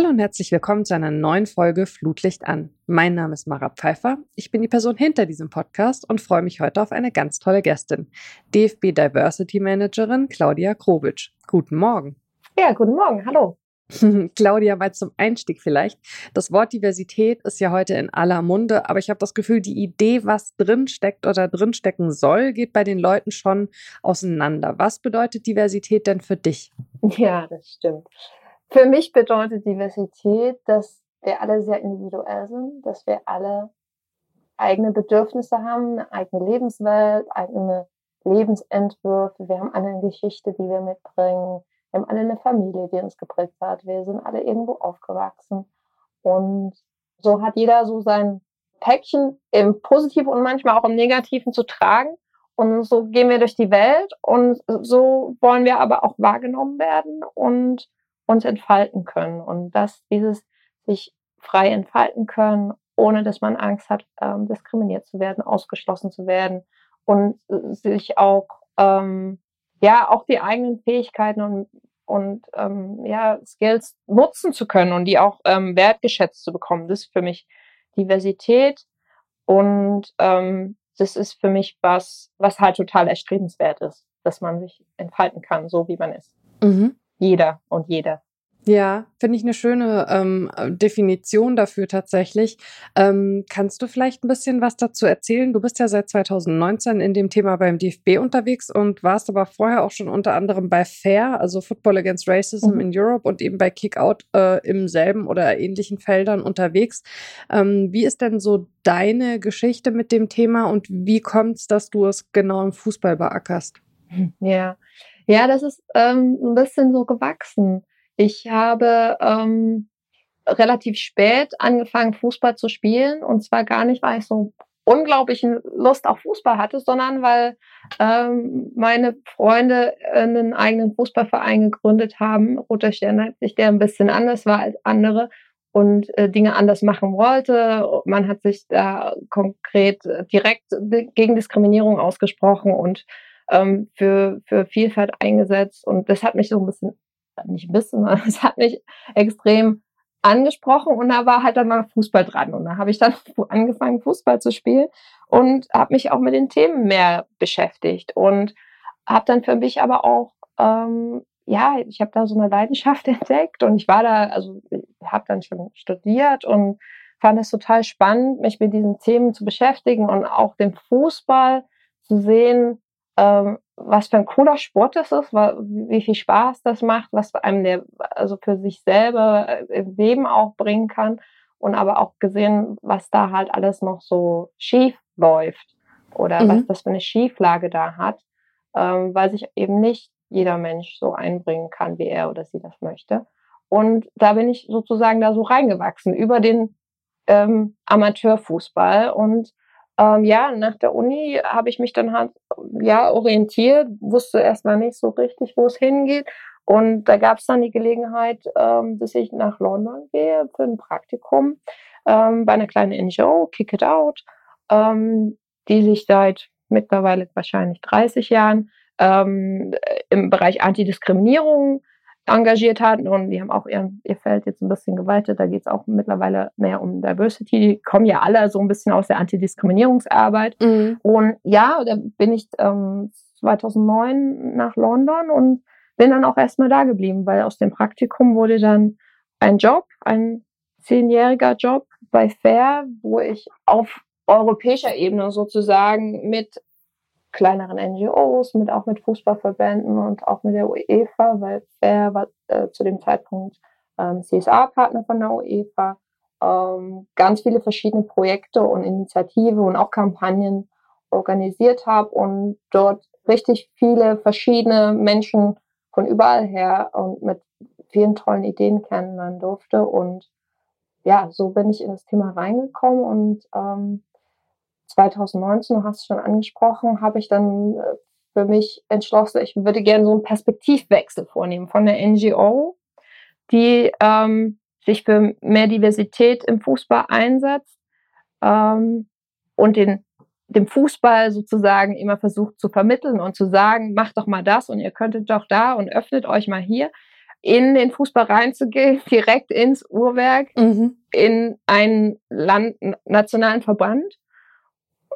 Hallo und herzlich willkommen zu einer neuen Folge Flutlicht an. Mein Name ist Mara Pfeiffer. Ich bin die Person hinter diesem Podcast und freue mich heute auf eine ganz tolle Gästin, DFB Diversity Managerin Claudia Krobitsch. Guten Morgen. Ja, guten Morgen. Hallo. Claudia, mal zum Einstieg vielleicht. Das Wort Diversität ist ja heute in aller Munde, aber ich habe das Gefühl, die Idee, was drinsteckt oder drinstecken soll, geht bei den Leuten schon auseinander. Was bedeutet Diversität denn für dich? Ja, das stimmt. Für mich bedeutet Diversität, dass wir alle sehr individuell sind, dass wir alle eigene Bedürfnisse haben, eine eigene Lebenswelt, eigene Lebensentwürfe. Wir haben alle eine Geschichte, die wir mitbringen. Wir haben alle eine Familie, die uns geprägt hat. Wir sind alle irgendwo aufgewachsen. Und so hat jeder so sein Päckchen im Positiven und manchmal auch im Negativen zu tragen. Und so gehen wir durch die Welt und so wollen wir aber auch wahrgenommen werden und uns entfalten können. Und dass dieses sich frei entfalten können, ohne dass man Angst hat, ähm, diskriminiert zu werden, ausgeschlossen zu werden und sich auch ähm, ja auch die eigenen Fähigkeiten und und ähm, ja Skills nutzen zu können und die auch ähm, wertgeschätzt zu bekommen. Das ist für mich Diversität und ähm, das ist für mich was, was halt total erstrebenswert ist, dass man sich entfalten kann, so wie man ist. Mhm. Jeder und jede. Ja, finde ich eine schöne ähm, Definition dafür tatsächlich. Ähm, kannst du vielleicht ein bisschen was dazu erzählen? Du bist ja seit 2019 in dem Thema beim DFB unterwegs und warst aber vorher auch schon unter anderem bei FAIR, also Football Against Racism mhm. in Europe und eben bei Kickout äh, im selben oder ähnlichen Feldern unterwegs. Ähm, wie ist denn so deine Geschichte mit dem Thema und wie kommt es, dass du es genau im Fußball beackerst? Ja, ja, das ist ähm, ein bisschen so gewachsen. Ich habe ähm, relativ spät angefangen, Fußball zu spielen. Und zwar gar nicht, weil ich so unglaublichen Lust auf Fußball hatte, sondern weil ähm, meine Freunde einen eigenen Fußballverein gegründet haben, Roter Stern Leipzig, der ein bisschen anders war als andere und äh, Dinge anders machen wollte. Man hat sich da konkret direkt gegen Diskriminierung ausgesprochen und ähm, für, für Vielfalt eingesetzt. Und das hat mich so ein bisschen nicht ein bisschen, es hat mich extrem angesprochen. Und da war halt dann mal Fußball dran. Und da habe ich dann angefangen Fußball zu spielen und habe mich auch mit den Themen mehr beschäftigt und habe dann für mich aber auch ähm, ja ich habe da so eine Leidenschaft entdeckt und ich war da also habe dann schon studiert und fand es total spannend mich mit diesen Themen zu beschäftigen und auch den Fußball zu sehen ähm, was für ein cooler Sport das ist, wie viel Spaß das macht, was einem der, also für sich selber äh, im Leben auch bringen kann und aber auch gesehen, was da halt alles noch so schief läuft oder mhm. was das für eine Schieflage da hat, ähm, weil sich eben nicht jeder Mensch so einbringen kann, wie er oder sie das möchte. Und da bin ich sozusagen da so reingewachsen über den ähm, Amateurfußball und ähm, ja, nach der Uni habe ich mich dann halt ja orientiert, wusste erstmal nicht so richtig, wo es hingeht. Und da gab es dann die Gelegenheit, ähm, dass ich nach London gehe für ein Praktikum ähm, bei einer kleinen NGO, Kick It Out, ähm, die sich seit mittlerweile wahrscheinlich 30 Jahren ähm, im Bereich Antidiskriminierung engagiert hatten und die haben auch ihr, ihr Feld jetzt ein bisschen geweitet. Da geht es auch mittlerweile mehr um Diversity. Die kommen ja alle so ein bisschen aus der Antidiskriminierungsarbeit. Mhm. Und ja, da bin ich ähm, 2009 nach London und bin dann auch erstmal da geblieben, weil aus dem Praktikum wurde dann ein Job, ein zehnjähriger Job bei Fair, wo ich auf europäischer Ebene sozusagen mit kleineren NGOs, mit auch mit Fußballverbänden und auch mit der UEFA, weil er war äh, zu dem Zeitpunkt ähm, CSA-Partner von der UEFA, ähm, ganz viele verschiedene Projekte und Initiativen und auch Kampagnen organisiert habe und dort richtig viele verschiedene Menschen von überall her und mit vielen tollen Ideen kennenlernen durfte. Und ja, so bin ich in das Thema reingekommen und ähm, 2019, du hast es schon angesprochen, habe ich dann äh, für mich entschlossen, ich würde gerne so einen Perspektivwechsel vornehmen von der NGO, die ähm, sich für mehr Diversität im Fußball einsetzt ähm, und den, dem Fußball sozusagen immer versucht zu vermitteln und zu sagen, macht doch mal das und ihr könntet doch da und öffnet euch mal hier, in den Fußball reinzugehen, direkt ins Uhrwerk, mhm. in einen Land, nationalen Verband,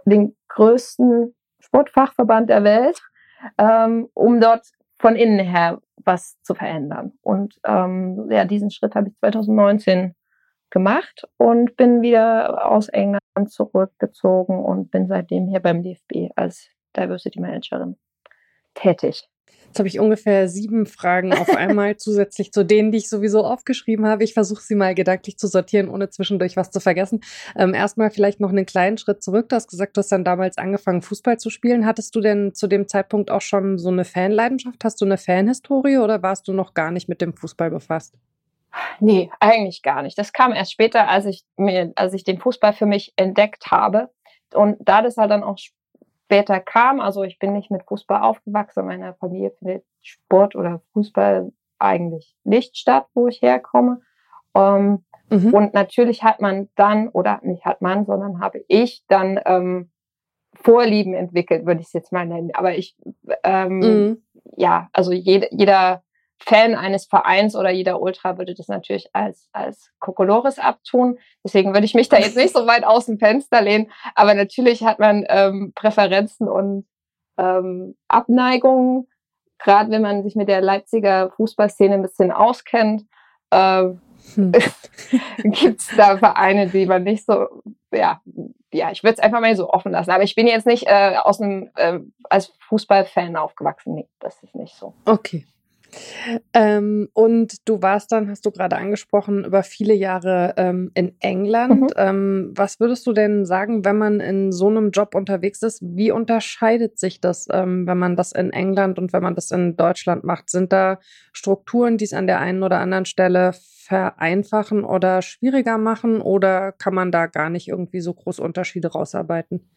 den größten Sportfachverband der Welt, ähm, um dort von innen her was zu verändern. Und ähm, ja, diesen Schritt habe ich 2019 gemacht und bin wieder aus England zurückgezogen und bin seitdem hier beim DFB als Diversity Managerin tätig. Jetzt habe ich ungefähr sieben Fragen auf einmal zusätzlich zu denen, die ich sowieso aufgeschrieben habe. Ich versuche sie mal gedanklich zu sortieren, ohne zwischendurch was zu vergessen. Ähm, erstmal vielleicht noch einen kleinen Schritt zurück. Du hast gesagt, du hast dann damals angefangen, Fußball zu spielen. Hattest du denn zu dem Zeitpunkt auch schon so eine Fanleidenschaft? Hast du eine Fanhistorie oder warst du noch gar nicht mit dem Fußball befasst? Nee, eigentlich gar nicht. Das kam erst später, als ich mir, als ich den Fußball für mich entdeckt habe. Und da das halt dann auch später kam. Also ich bin nicht mit Fußball aufgewachsen. In meiner Familie findet Sport oder Fußball eigentlich nicht statt, wo ich herkomme. Ähm, mhm. Und natürlich hat man dann, oder nicht hat man, sondern habe ich dann ähm, Vorlieben entwickelt, würde ich es jetzt mal nennen. Aber ich, ähm, mhm. ja, also jede, jeder Fan eines Vereins oder jeder Ultra würde das natürlich als, als Kokolores abtun. Deswegen würde ich mich da jetzt nicht so weit aus dem Fenster lehnen. Aber natürlich hat man ähm, Präferenzen und ähm, Abneigungen. Gerade wenn man sich mit der Leipziger Fußballszene ein bisschen auskennt, ähm, hm. gibt es da Vereine, die man nicht so, ja, ja, ich würde es einfach mal so offen lassen. Aber ich bin jetzt nicht äh, aus einem, äh, als Fußballfan aufgewachsen. Nee, das ist nicht so. Okay. Ähm, und du warst dann, hast du gerade angesprochen, über viele Jahre ähm, in England. Mhm. Ähm, was würdest du denn sagen, wenn man in so einem Job unterwegs ist? Wie unterscheidet sich das, ähm, wenn man das in England und wenn man das in Deutschland macht? Sind da Strukturen, die es an der einen oder anderen Stelle vereinfachen oder schwieriger machen? Oder kann man da gar nicht irgendwie so große Unterschiede rausarbeiten?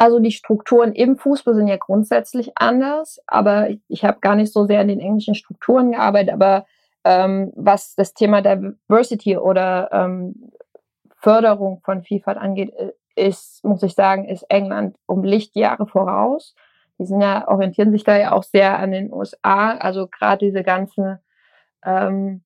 Also die Strukturen im Fußball sind ja grundsätzlich anders, aber ich, ich habe gar nicht so sehr an den englischen Strukturen gearbeitet, aber ähm, was das Thema Diversity oder ähm, Förderung von Vielfalt angeht, äh, ist, muss ich sagen, ist England um Lichtjahre voraus. Die sind ja, orientieren sich da ja auch sehr an den USA. Also gerade diese ganze ähm,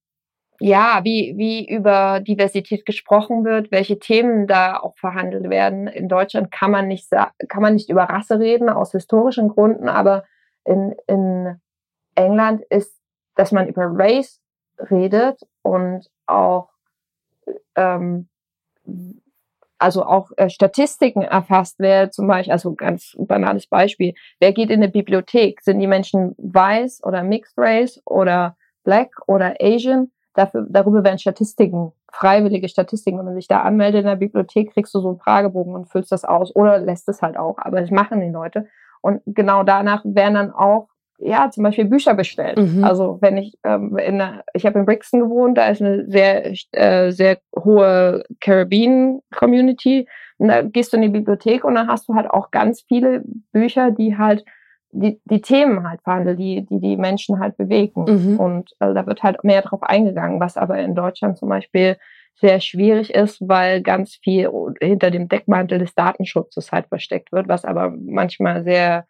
ja, wie, wie über Diversität gesprochen wird, welche Themen da auch verhandelt werden. In Deutschland kann man nicht, kann man nicht über Rasse reden, aus historischen Gründen, aber in, in England ist, dass man über Race redet und auch, ähm, also auch äh, Statistiken erfasst werden, zum Beispiel, also ganz banales Beispiel. Wer geht in eine Bibliothek? Sind die Menschen weiß oder Mixed Race oder Black oder Asian? Dafür, darüber werden Statistiken, freiwillige Statistiken. Wenn man sich da anmeldet in der Bibliothek, kriegst du so einen Fragebogen und füllst das aus oder lässt es halt auch. Aber das machen die Leute. Und genau danach werden dann auch ja, zum Beispiel Bücher bestellt. Mhm. Also wenn ich ähm, in einer, ich habe in Brixton gewohnt, da ist eine sehr äh, sehr hohe Caribbean Community. Und da gehst du in die Bibliothek und dann hast du halt auch ganz viele Bücher, die halt die, die Themen halt verhandeln, die, die die Menschen halt bewegen. Mhm. Und also da wird halt mehr drauf eingegangen, was aber in Deutschland zum Beispiel sehr schwierig ist, weil ganz viel hinter dem Deckmantel des Datenschutzes halt versteckt wird, was aber manchmal sehr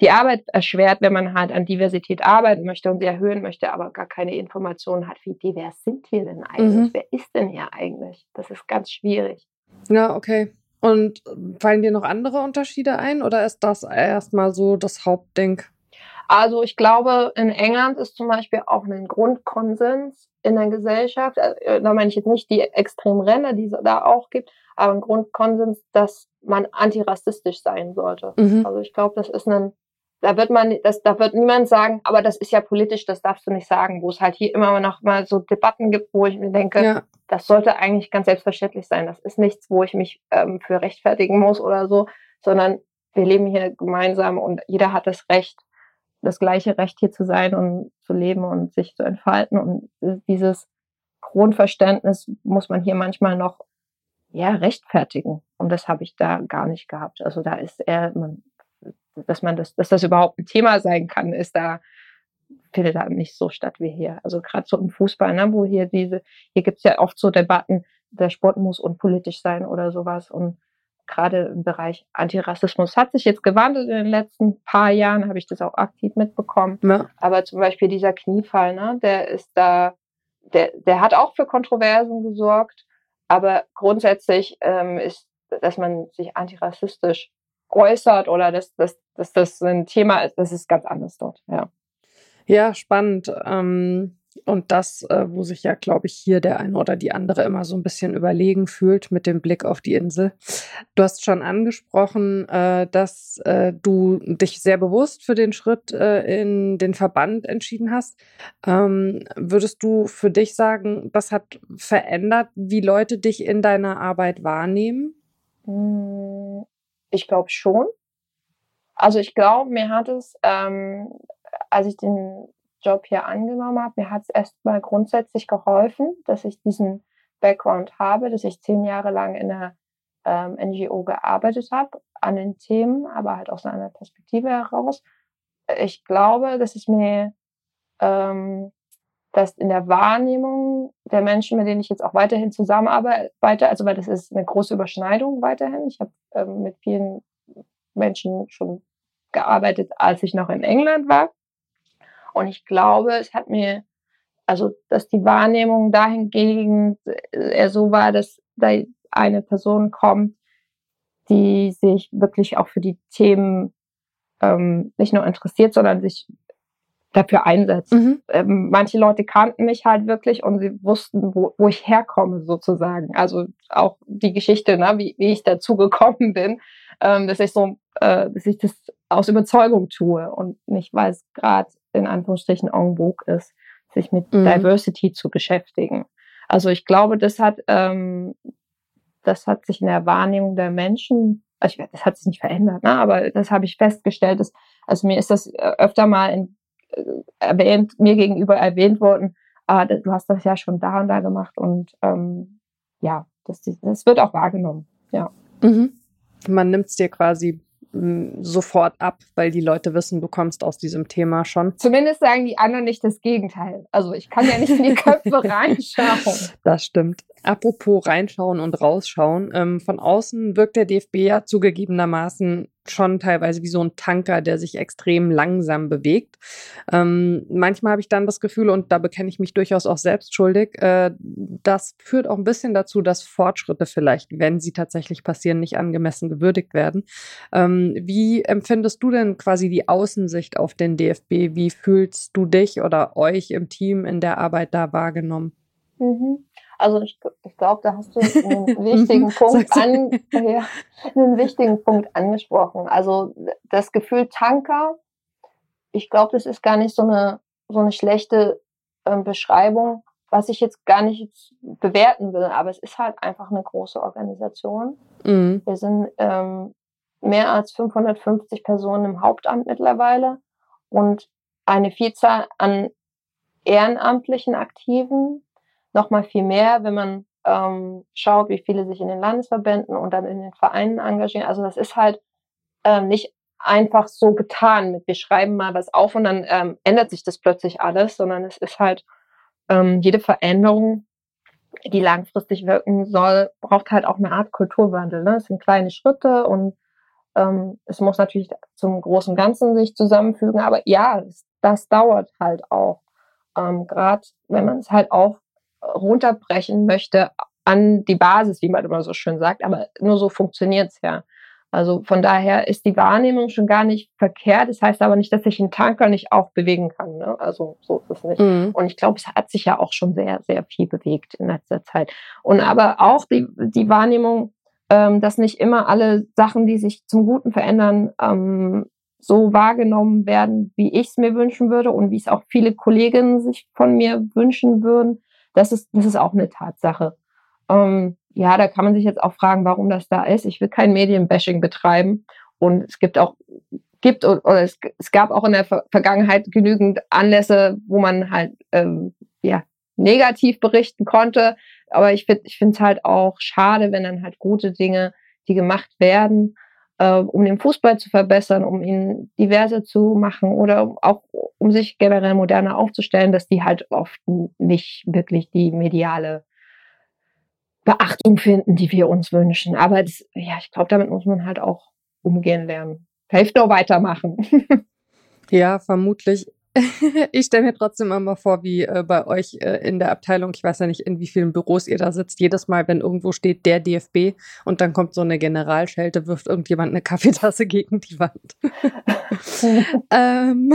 die Arbeit erschwert, wenn man halt an Diversität arbeiten möchte und sie erhöhen möchte, aber gar keine Informationen hat, wie divers sind wir denn eigentlich? Mhm. Wer ist denn hier eigentlich? Das ist ganz schwierig. Ja, okay. Und fallen dir noch andere Unterschiede ein oder ist das erstmal so das Hauptding? Also ich glaube, in England ist zum Beispiel auch ein Grundkonsens in der Gesellschaft, äh, da meine ich jetzt nicht die extremen Ränder, die es da auch gibt, aber ein Grundkonsens, dass man antirassistisch sein sollte. Mhm. Also ich glaube, das ist ein da wird man, das, da wird niemand sagen, aber das ist ja politisch, das darfst du nicht sagen, wo es halt hier immer noch mal so Debatten gibt, wo ich mir denke, ja. das sollte eigentlich ganz selbstverständlich sein. Das ist nichts, wo ich mich ähm, für rechtfertigen muss oder so, sondern wir leben hier gemeinsam und jeder hat das Recht, das gleiche Recht hier zu sein und zu leben und sich zu entfalten. Und dieses Grundverständnis muss man hier manchmal noch ja rechtfertigen. Und das habe ich da gar nicht gehabt. Also da ist eher, man dass man das, dass das überhaupt ein Thema sein kann, ist da findet da nicht so statt wie hier. Also gerade so im Fußball, ne, wo hier diese, hier gibt's ja oft so Debatten, der Sport muss unpolitisch sein oder sowas. Und gerade im Bereich Antirassismus hat sich jetzt gewandelt in den letzten paar Jahren, habe ich das auch aktiv mitbekommen. Ja. Aber zum Beispiel dieser Kniefall, ne, der ist da, der, der hat auch für Kontroversen gesorgt. Aber grundsätzlich ähm, ist, dass man sich antirassistisch äußert oder dass, dass, dass das ein Thema ist, das ist ganz anders dort, ja. Ja, spannend. Ähm, und das, äh, wo sich ja, glaube ich, hier der eine oder die andere immer so ein bisschen überlegen fühlt mit dem Blick auf die Insel. Du hast schon angesprochen, äh, dass äh, du dich sehr bewusst für den Schritt in den Verband entschieden hast. Ähm, würdest du für dich sagen, das hat verändert, wie Leute dich in deiner Arbeit wahrnehmen? Ich glaube schon. Also ich glaube, mir hat es, ähm, als ich den Job hier angenommen habe, mir hat es erstmal grundsätzlich geholfen, dass ich diesen Background habe, dass ich zehn Jahre lang in einer ähm, NGO gearbeitet habe, an den Themen, aber halt aus einer Perspektive heraus. Ich glaube, dass es mir ähm, dass in der Wahrnehmung der Menschen, mit denen ich jetzt auch weiterhin zusammenarbeite, also weil das ist eine große Überschneidung weiterhin. Ich habe ähm, mit vielen Menschen schon gearbeitet, als ich noch in England war. Und ich glaube, es hat mir, also, dass die Wahrnehmung dahingegen eher so war, dass da eine Person kommt, die sich wirklich auch für die Themen ähm, nicht nur interessiert, sondern sich dafür einsetzt. Mhm. Ähm, manche Leute kannten mich halt wirklich und sie wussten, wo, wo ich herkomme sozusagen. Also auch die Geschichte, ne, wie, wie ich dazu gekommen bin, ähm, dass ich so, äh, dass ich das aus Überzeugung tue und nicht, weil es gerade in Anführungsstrichen en vogue ist, sich mit mhm. Diversity zu beschäftigen. Also ich glaube, das hat, ähm, das hat sich in der Wahrnehmung der Menschen, also ich, das hat sich nicht verändert, ne? aber das habe ich festgestellt, dass, also mir ist das äh, öfter mal in, erwähnt, mir gegenüber erwähnt worden, ah, du hast das ja schon da und da gemacht und ähm, ja, das, das wird auch wahrgenommen, ja. Mhm. Man nimmt es dir quasi sofort ab, weil die Leute wissen, du kommst aus diesem Thema schon. Zumindest sagen die anderen nicht das Gegenteil. Also ich kann ja nicht in die Köpfe reinschauen. Das stimmt. Apropos reinschauen und rausschauen. Ähm, von außen wirkt der DFB ja zugegebenermaßen schon teilweise wie so ein Tanker, der sich extrem langsam bewegt. Ähm, manchmal habe ich dann das Gefühl, und da bekenne ich mich durchaus auch selbst schuldig, äh, das führt auch ein bisschen dazu, dass Fortschritte vielleicht, wenn sie tatsächlich passieren, nicht angemessen gewürdigt werden. Ähm, wie empfindest du denn quasi die Außensicht auf den DFB? Wie fühlst du dich oder euch im Team in der Arbeit da wahrgenommen? Mhm. Also ich, ich glaube, da hast du einen wichtigen Punkt an, ja, einen wichtigen Punkt angesprochen. Also das Gefühl Tanker, ich glaube, das ist gar nicht so eine so eine schlechte ähm, Beschreibung, was ich jetzt gar nicht bewerten will, aber es ist halt einfach eine große Organisation. Mhm. Wir sind ähm, mehr als 550 Personen im Hauptamt mittlerweile und eine Vielzahl an ehrenamtlichen Aktiven, noch mal viel mehr, wenn man ähm, schaut, wie viele sich in den Landesverbänden und dann in den Vereinen engagieren. Also das ist halt ähm, nicht einfach so getan mit, wir schreiben mal was auf und dann ähm, ändert sich das plötzlich alles, sondern es ist halt ähm, jede Veränderung, die langfristig wirken soll, braucht halt auch eine Art Kulturwandel. Ne? Es sind kleine Schritte und ähm, es muss natürlich zum großen Ganzen sich zusammenfügen, aber ja, das dauert halt auch. Ähm, Gerade wenn man es halt auch runterbrechen möchte an die Basis, wie man immer so schön sagt, aber nur so funktioniert es ja. Also von daher ist die Wahrnehmung schon gar nicht verkehrt. Das heißt aber nicht, dass sich ein Tanker nicht auch bewegen kann. Ne? Also so ist es nicht. Mhm. Und ich glaube, es hat sich ja auch schon sehr, sehr viel bewegt in letzter Zeit. Und aber auch die, die Wahrnehmung, ähm, dass nicht immer alle Sachen, die sich zum Guten verändern, ähm, so wahrgenommen werden, wie ich es mir wünschen würde und wie es auch viele Kolleginnen sich von mir wünschen würden. Das ist, das ist auch eine Tatsache. Ähm, ja, da kann man sich jetzt auch fragen, warum das da ist. Ich will kein Medienbashing betreiben. Und es gibt auch, gibt oder es, es gab auch in der Vergangenheit genügend Anlässe, wo man halt ähm, ja negativ berichten konnte. Aber ich finde, ich finde es halt auch schade, wenn dann halt gute Dinge, die gemacht werden, äh, um den Fußball zu verbessern, um ihn diverser zu machen oder auch um sich generell moderner aufzustellen, dass die halt oft nicht wirklich die mediale Beachtung finden, die wir uns wünschen. Aber das, ja, ich glaube, damit muss man halt auch umgehen lernen. Hilft nur weitermachen. ja, vermutlich. ich stelle mir trotzdem immer vor, wie äh, bei euch äh, in der Abteilung, ich weiß ja nicht, in wie vielen Büros ihr da sitzt, jedes Mal, wenn irgendwo steht der DFB und dann kommt so eine Generalschelte, wirft irgendjemand eine Kaffeetasse gegen die Wand. ähm,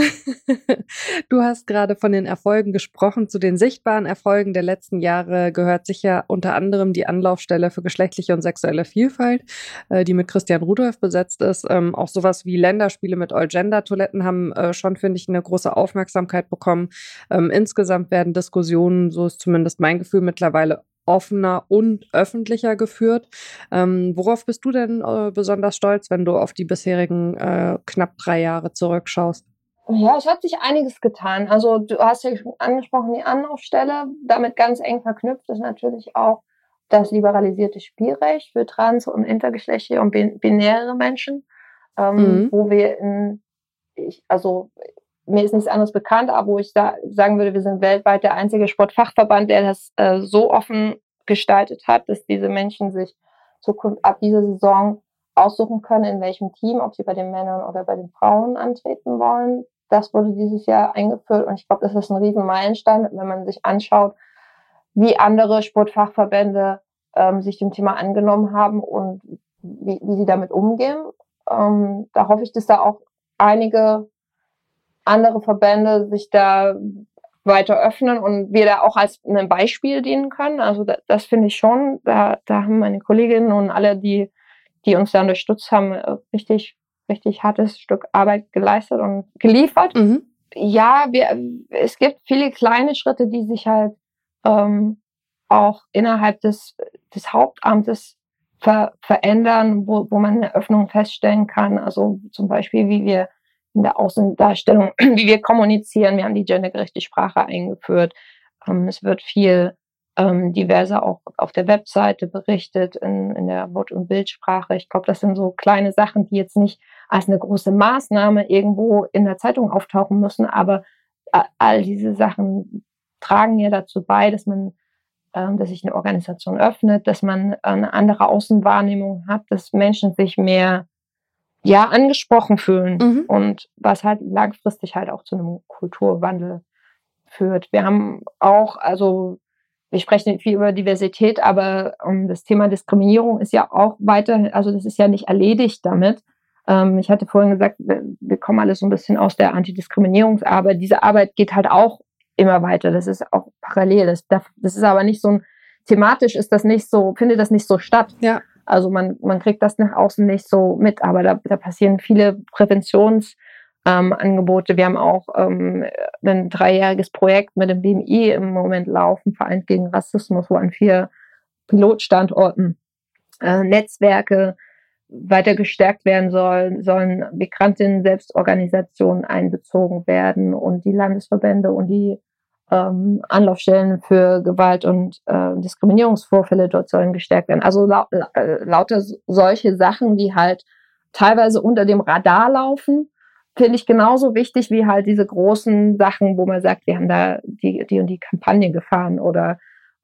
du hast gerade von den Erfolgen gesprochen. Zu den sichtbaren Erfolgen der letzten Jahre gehört sicher unter anderem die Anlaufstelle für geschlechtliche und sexuelle Vielfalt, äh, die mit Christian Rudolph besetzt ist. Ähm, auch sowas wie Länderspiele mit All-Gender-Toiletten haben äh, schon, finde ich, eine große Aufmerksamkeit Aufmerksamkeit bekommen. Ähm, insgesamt werden Diskussionen, so ist zumindest mein Gefühl, mittlerweile offener und öffentlicher geführt. Ähm, worauf bist du denn äh, besonders stolz, wenn du auf die bisherigen äh, knapp drei Jahre zurückschaust? Ja, es hat sich einiges getan. Also du hast ja schon angesprochen, die Anlaufstelle, damit ganz eng verknüpft ist natürlich auch das liberalisierte Spielrecht für trans- und intergeschlechtliche und binäre Menschen, ähm, mhm. wo wir in, ich, also mir ist nichts anderes bekannt, aber wo ich da sagen würde, wir sind weltweit der einzige Sportfachverband, der das äh, so offen gestaltet hat, dass diese Menschen sich Zukunft ab dieser Saison aussuchen können, in welchem Team, ob sie bei den Männern oder bei den Frauen antreten wollen. Das wurde dieses Jahr eingeführt und ich glaube, das ist ein riesen Meilenstein, wenn man sich anschaut, wie andere Sportfachverbände ähm, sich dem Thema angenommen haben und wie, wie sie damit umgehen. Ähm, da hoffe ich, dass da auch einige andere Verbände sich da weiter öffnen und wir da auch als ein Beispiel dienen können. Also das, das finde ich schon. Da, da haben meine Kolleginnen und alle, die, die uns da unterstützt haben, richtig, richtig hartes Stück Arbeit geleistet und geliefert. Mhm. Ja, wir, es gibt viele kleine Schritte, die sich halt ähm, auch innerhalb des, des Hauptamtes ver verändern, wo, wo man eine Öffnung feststellen kann. Also zum Beispiel, wie wir in der Außendarstellung, wie wir kommunizieren. Wir haben die gendergerechte Sprache eingeführt. Ähm, es wird viel ähm, diverser auch auf der Webseite berichtet, in, in der Wort- und Bildsprache. Ich glaube, das sind so kleine Sachen, die jetzt nicht als eine große Maßnahme irgendwo in der Zeitung auftauchen müssen, aber äh, all diese Sachen tragen ja dazu bei, dass man ähm, dass sich eine Organisation öffnet, dass man eine andere Außenwahrnehmung hat, dass Menschen sich mehr ja angesprochen fühlen mhm. und was halt langfristig halt auch zu einem Kulturwandel führt. Wir haben auch, also wir sprechen viel über Diversität, aber um, das Thema Diskriminierung ist ja auch weiter, also das ist ja nicht erledigt damit. Ähm, ich hatte vorhin gesagt, wir, wir kommen alle so ein bisschen aus der Antidiskriminierungsarbeit. Diese Arbeit geht halt auch immer weiter. Das ist auch parallel. Das, das ist aber nicht so ein, thematisch ist das nicht so, findet das nicht so statt. Ja. Also man, man kriegt das nach außen nicht so mit, aber da, da passieren viele Präventionsangebote. Ähm, Wir haben auch ähm, ein dreijähriges Projekt mit dem BMI im Moment laufen, Vereint gegen Rassismus, wo an vier Pilotstandorten äh, Netzwerke weiter gestärkt werden sollen, sollen Migrantinnen-Selbstorganisationen einbezogen werden und die Landesverbände und die ähm, Anlaufstellen für Gewalt und äh, Diskriminierungsvorfälle dort sollen gestärkt werden. Also lau äh, lauter solche Sachen, die halt teilweise unter dem Radar laufen, finde ich genauso wichtig wie halt diese großen Sachen, wo man sagt, wir haben da die, die und die Kampagne gefahren oder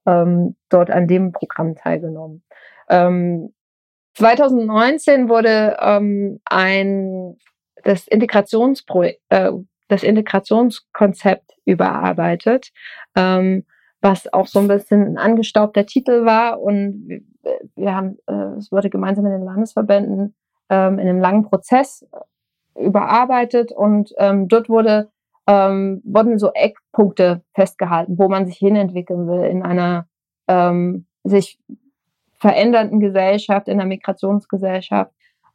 ähm, dort an dem Programm teilgenommen. Ähm, 2019 wurde ähm, ein das Integrationsprojekt, äh, das Integrationskonzept überarbeitet, ähm, was auch so ein bisschen ein angestaubter Titel war. Und wir haben, äh, es wurde gemeinsam mit den Landesverbänden ähm, in einem langen Prozess überarbeitet und ähm, dort wurde, ähm, wurden so Eckpunkte festgehalten, wo man sich hinentwickeln will in einer ähm, sich verändernden Gesellschaft, in einer Migrationsgesellschaft.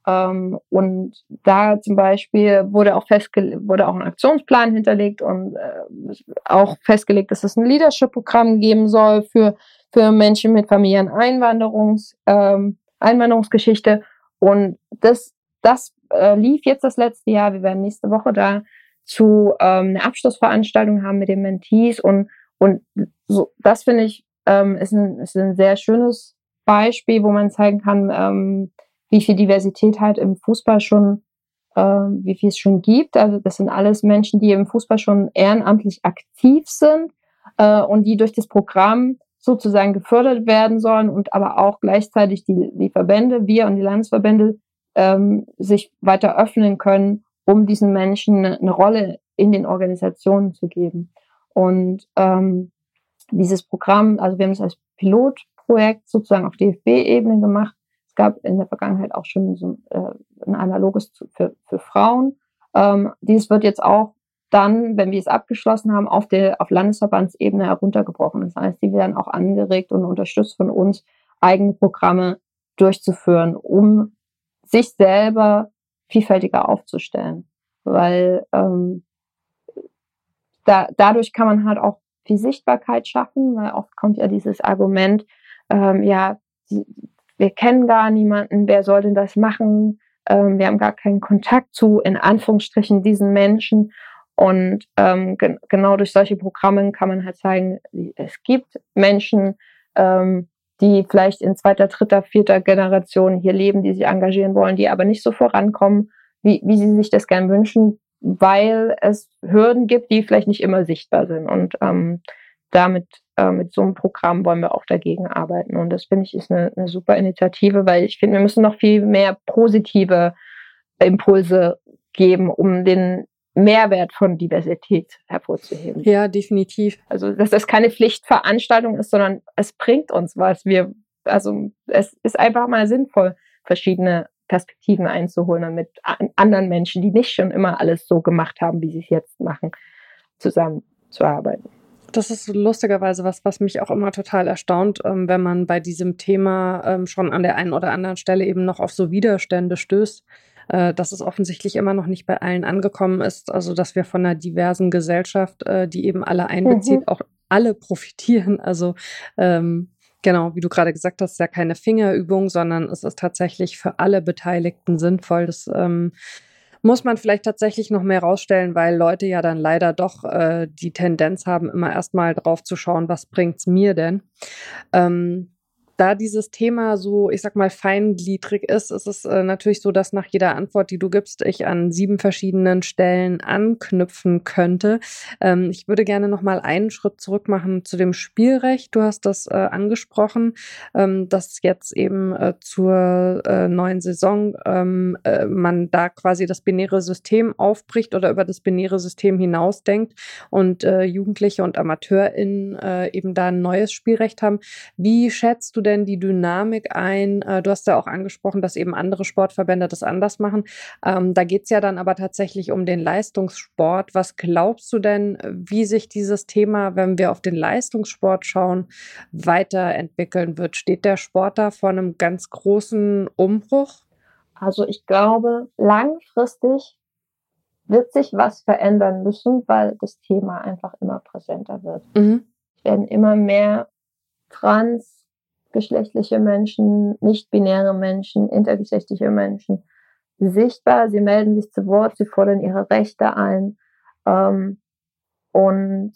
Ähm, und da zum Beispiel wurde auch festgelegt, wurde auch ein Aktionsplan hinterlegt und äh, auch festgelegt, dass es ein Leadership-Programm geben soll für, für Menschen mit Familieneinwanderungs, ähm, Einwanderungsgeschichte. Und das, das äh, lief jetzt das letzte Jahr. Wir werden nächste Woche da zu ähm, eine Abschlussveranstaltung haben mit den Mentees und, und so, das finde ich, ähm, ist, ein, ist ein sehr schönes Beispiel, wo man zeigen kann, ähm, wie viel Diversität halt im Fußball schon, äh, wie viel es schon gibt. Also das sind alles Menschen, die im Fußball schon ehrenamtlich aktiv sind äh, und die durch das Programm sozusagen gefördert werden sollen und aber auch gleichzeitig die, die Verbände, wir und die Landesverbände ähm, sich weiter öffnen können, um diesen Menschen eine, Rolle in den Organisationen zu geben. Und ähm, dieses Programm, also wir haben es als Pilotprojekt sozusagen auf DFB-Ebene gemacht. Es gab in der Vergangenheit auch schon so äh, ein analoges für, für Frauen. Ähm, dies wird jetzt auch dann, wenn wir es abgeschlossen haben, auf der auf Landesverbandsebene heruntergebrochen. Das heißt, die werden auch angeregt und unterstützt von uns, eigene Programme durchzuführen, um sich selber vielfältiger aufzustellen. Weil ähm, da, dadurch kann man halt auch viel Sichtbarkeit schaffen, weil oft kommt ja dieses Argument, ähm, ja, wir kennen gar niemanden, wer soll denn das machen? Ähm, wir haben gar keinen Kontakt zu, in Anführungsstrichen, diesen Menschen. Und ähm, ge genau durch solche Programme kann man halt zeigen, es gibt Menschen, ähm, die vielleicht in zweiter, dritter, vierter Generation hier leben, die sich engagieren wollen, die aber nicht so vorankommen, wie, wie sie sich das gern wünschen, weil es Hürden gibt, die vielleicht nicht immer sichtbar sind. Und ähm, damit äh, mit so einem Programm wollen wir auch dagegen arbeiten. Und das finde ich ist eine, eine super Initiative, weil ich finde, wir müssen noch viel mehr positive Impulse geben, um den Mehrwert von Diversität hervorzuheben. Ja, definitiv. Also, dass das keine Pflichtveranstaltung ist, sondern es bringt uns was. Wir, also, es ist einfach mal sinnvoll, verschiedene Perspektiven einzuholen und mit anderen Menschen, die nicht schon immer alles so gemacht haben, wie sie es jetzt machen, zusammenzuarbeiten. Das ist lustigerweise was, was mich auch immer total erstaunt, ähm, wenn man bei diesem Thema ähm, schon an der einen oder anderen Stelle eben noch auf so Widerstände stößt äh, dass es offensichtlich immer noch nicht bei allen angekommen ist. Also dass wir von einer diversen Gesellschaft, äh, die eben alle einbezieht, mhm. auch alle profitieren. Also ähm, Genau, wie du gerade gesagt hast, ist ja keine Fingerübung, sondern es ist tatsächlich für alle Beteiligten sinnvoll. Das ähm, muss man vielleicht tatsächlich noch mehr rausstellen, weil Leute ja dann leider doch äh, die Tendenz haben, immer erstmal drauf zu schauen, was bringt's mir denn. Ähm, da dieses Thema so, ich sag mal, feingliedrig ist, ist es äh, natürlich so, dass nach jeder Antwort, die du gibst, ich an sieben verschiedenen Stellen anknüpfen könnte. Ähm, ich würde gerne noch mal einen Schritt zurück machen zu dem Spielrecht. Du hast das äh, angesprochen, ähm, dass jetzt eben äh, zur äh, neuen Saison ähm, äh, man da quasi das binäre System aufbricht oder über das binäre System hinausdenkt und äh, Jugendliche und AmateurInnen eben da ein neues Spielrecht haben. Wie schätzt du denn die Dynamik ein? Äh, du hast ja auch angesprochen, dass eben andere Sportverbände das anders machen. Ähm, da geht es ja dann aber tatsächlich um den Leistungssport. Was glaubst du denn, wie sich dieses Thema, wenn wir auf den Leistungssport schauen, weiterentwickeln wird? Steht der Sport da vor einem ganz großen Umbruch? Also ich glaube, langfristig wird sich was verändern müssen, weil das Thema einfach immer präsenter wird. Mhm. Es werden immer mehr trans geschlechtliche Menschen, nicht-binäre Menschen, intergeschlechtliche Menschen sichtbar. Sie melden sich zu Wort, sie fordern ihre Rechte ein. Ähm, und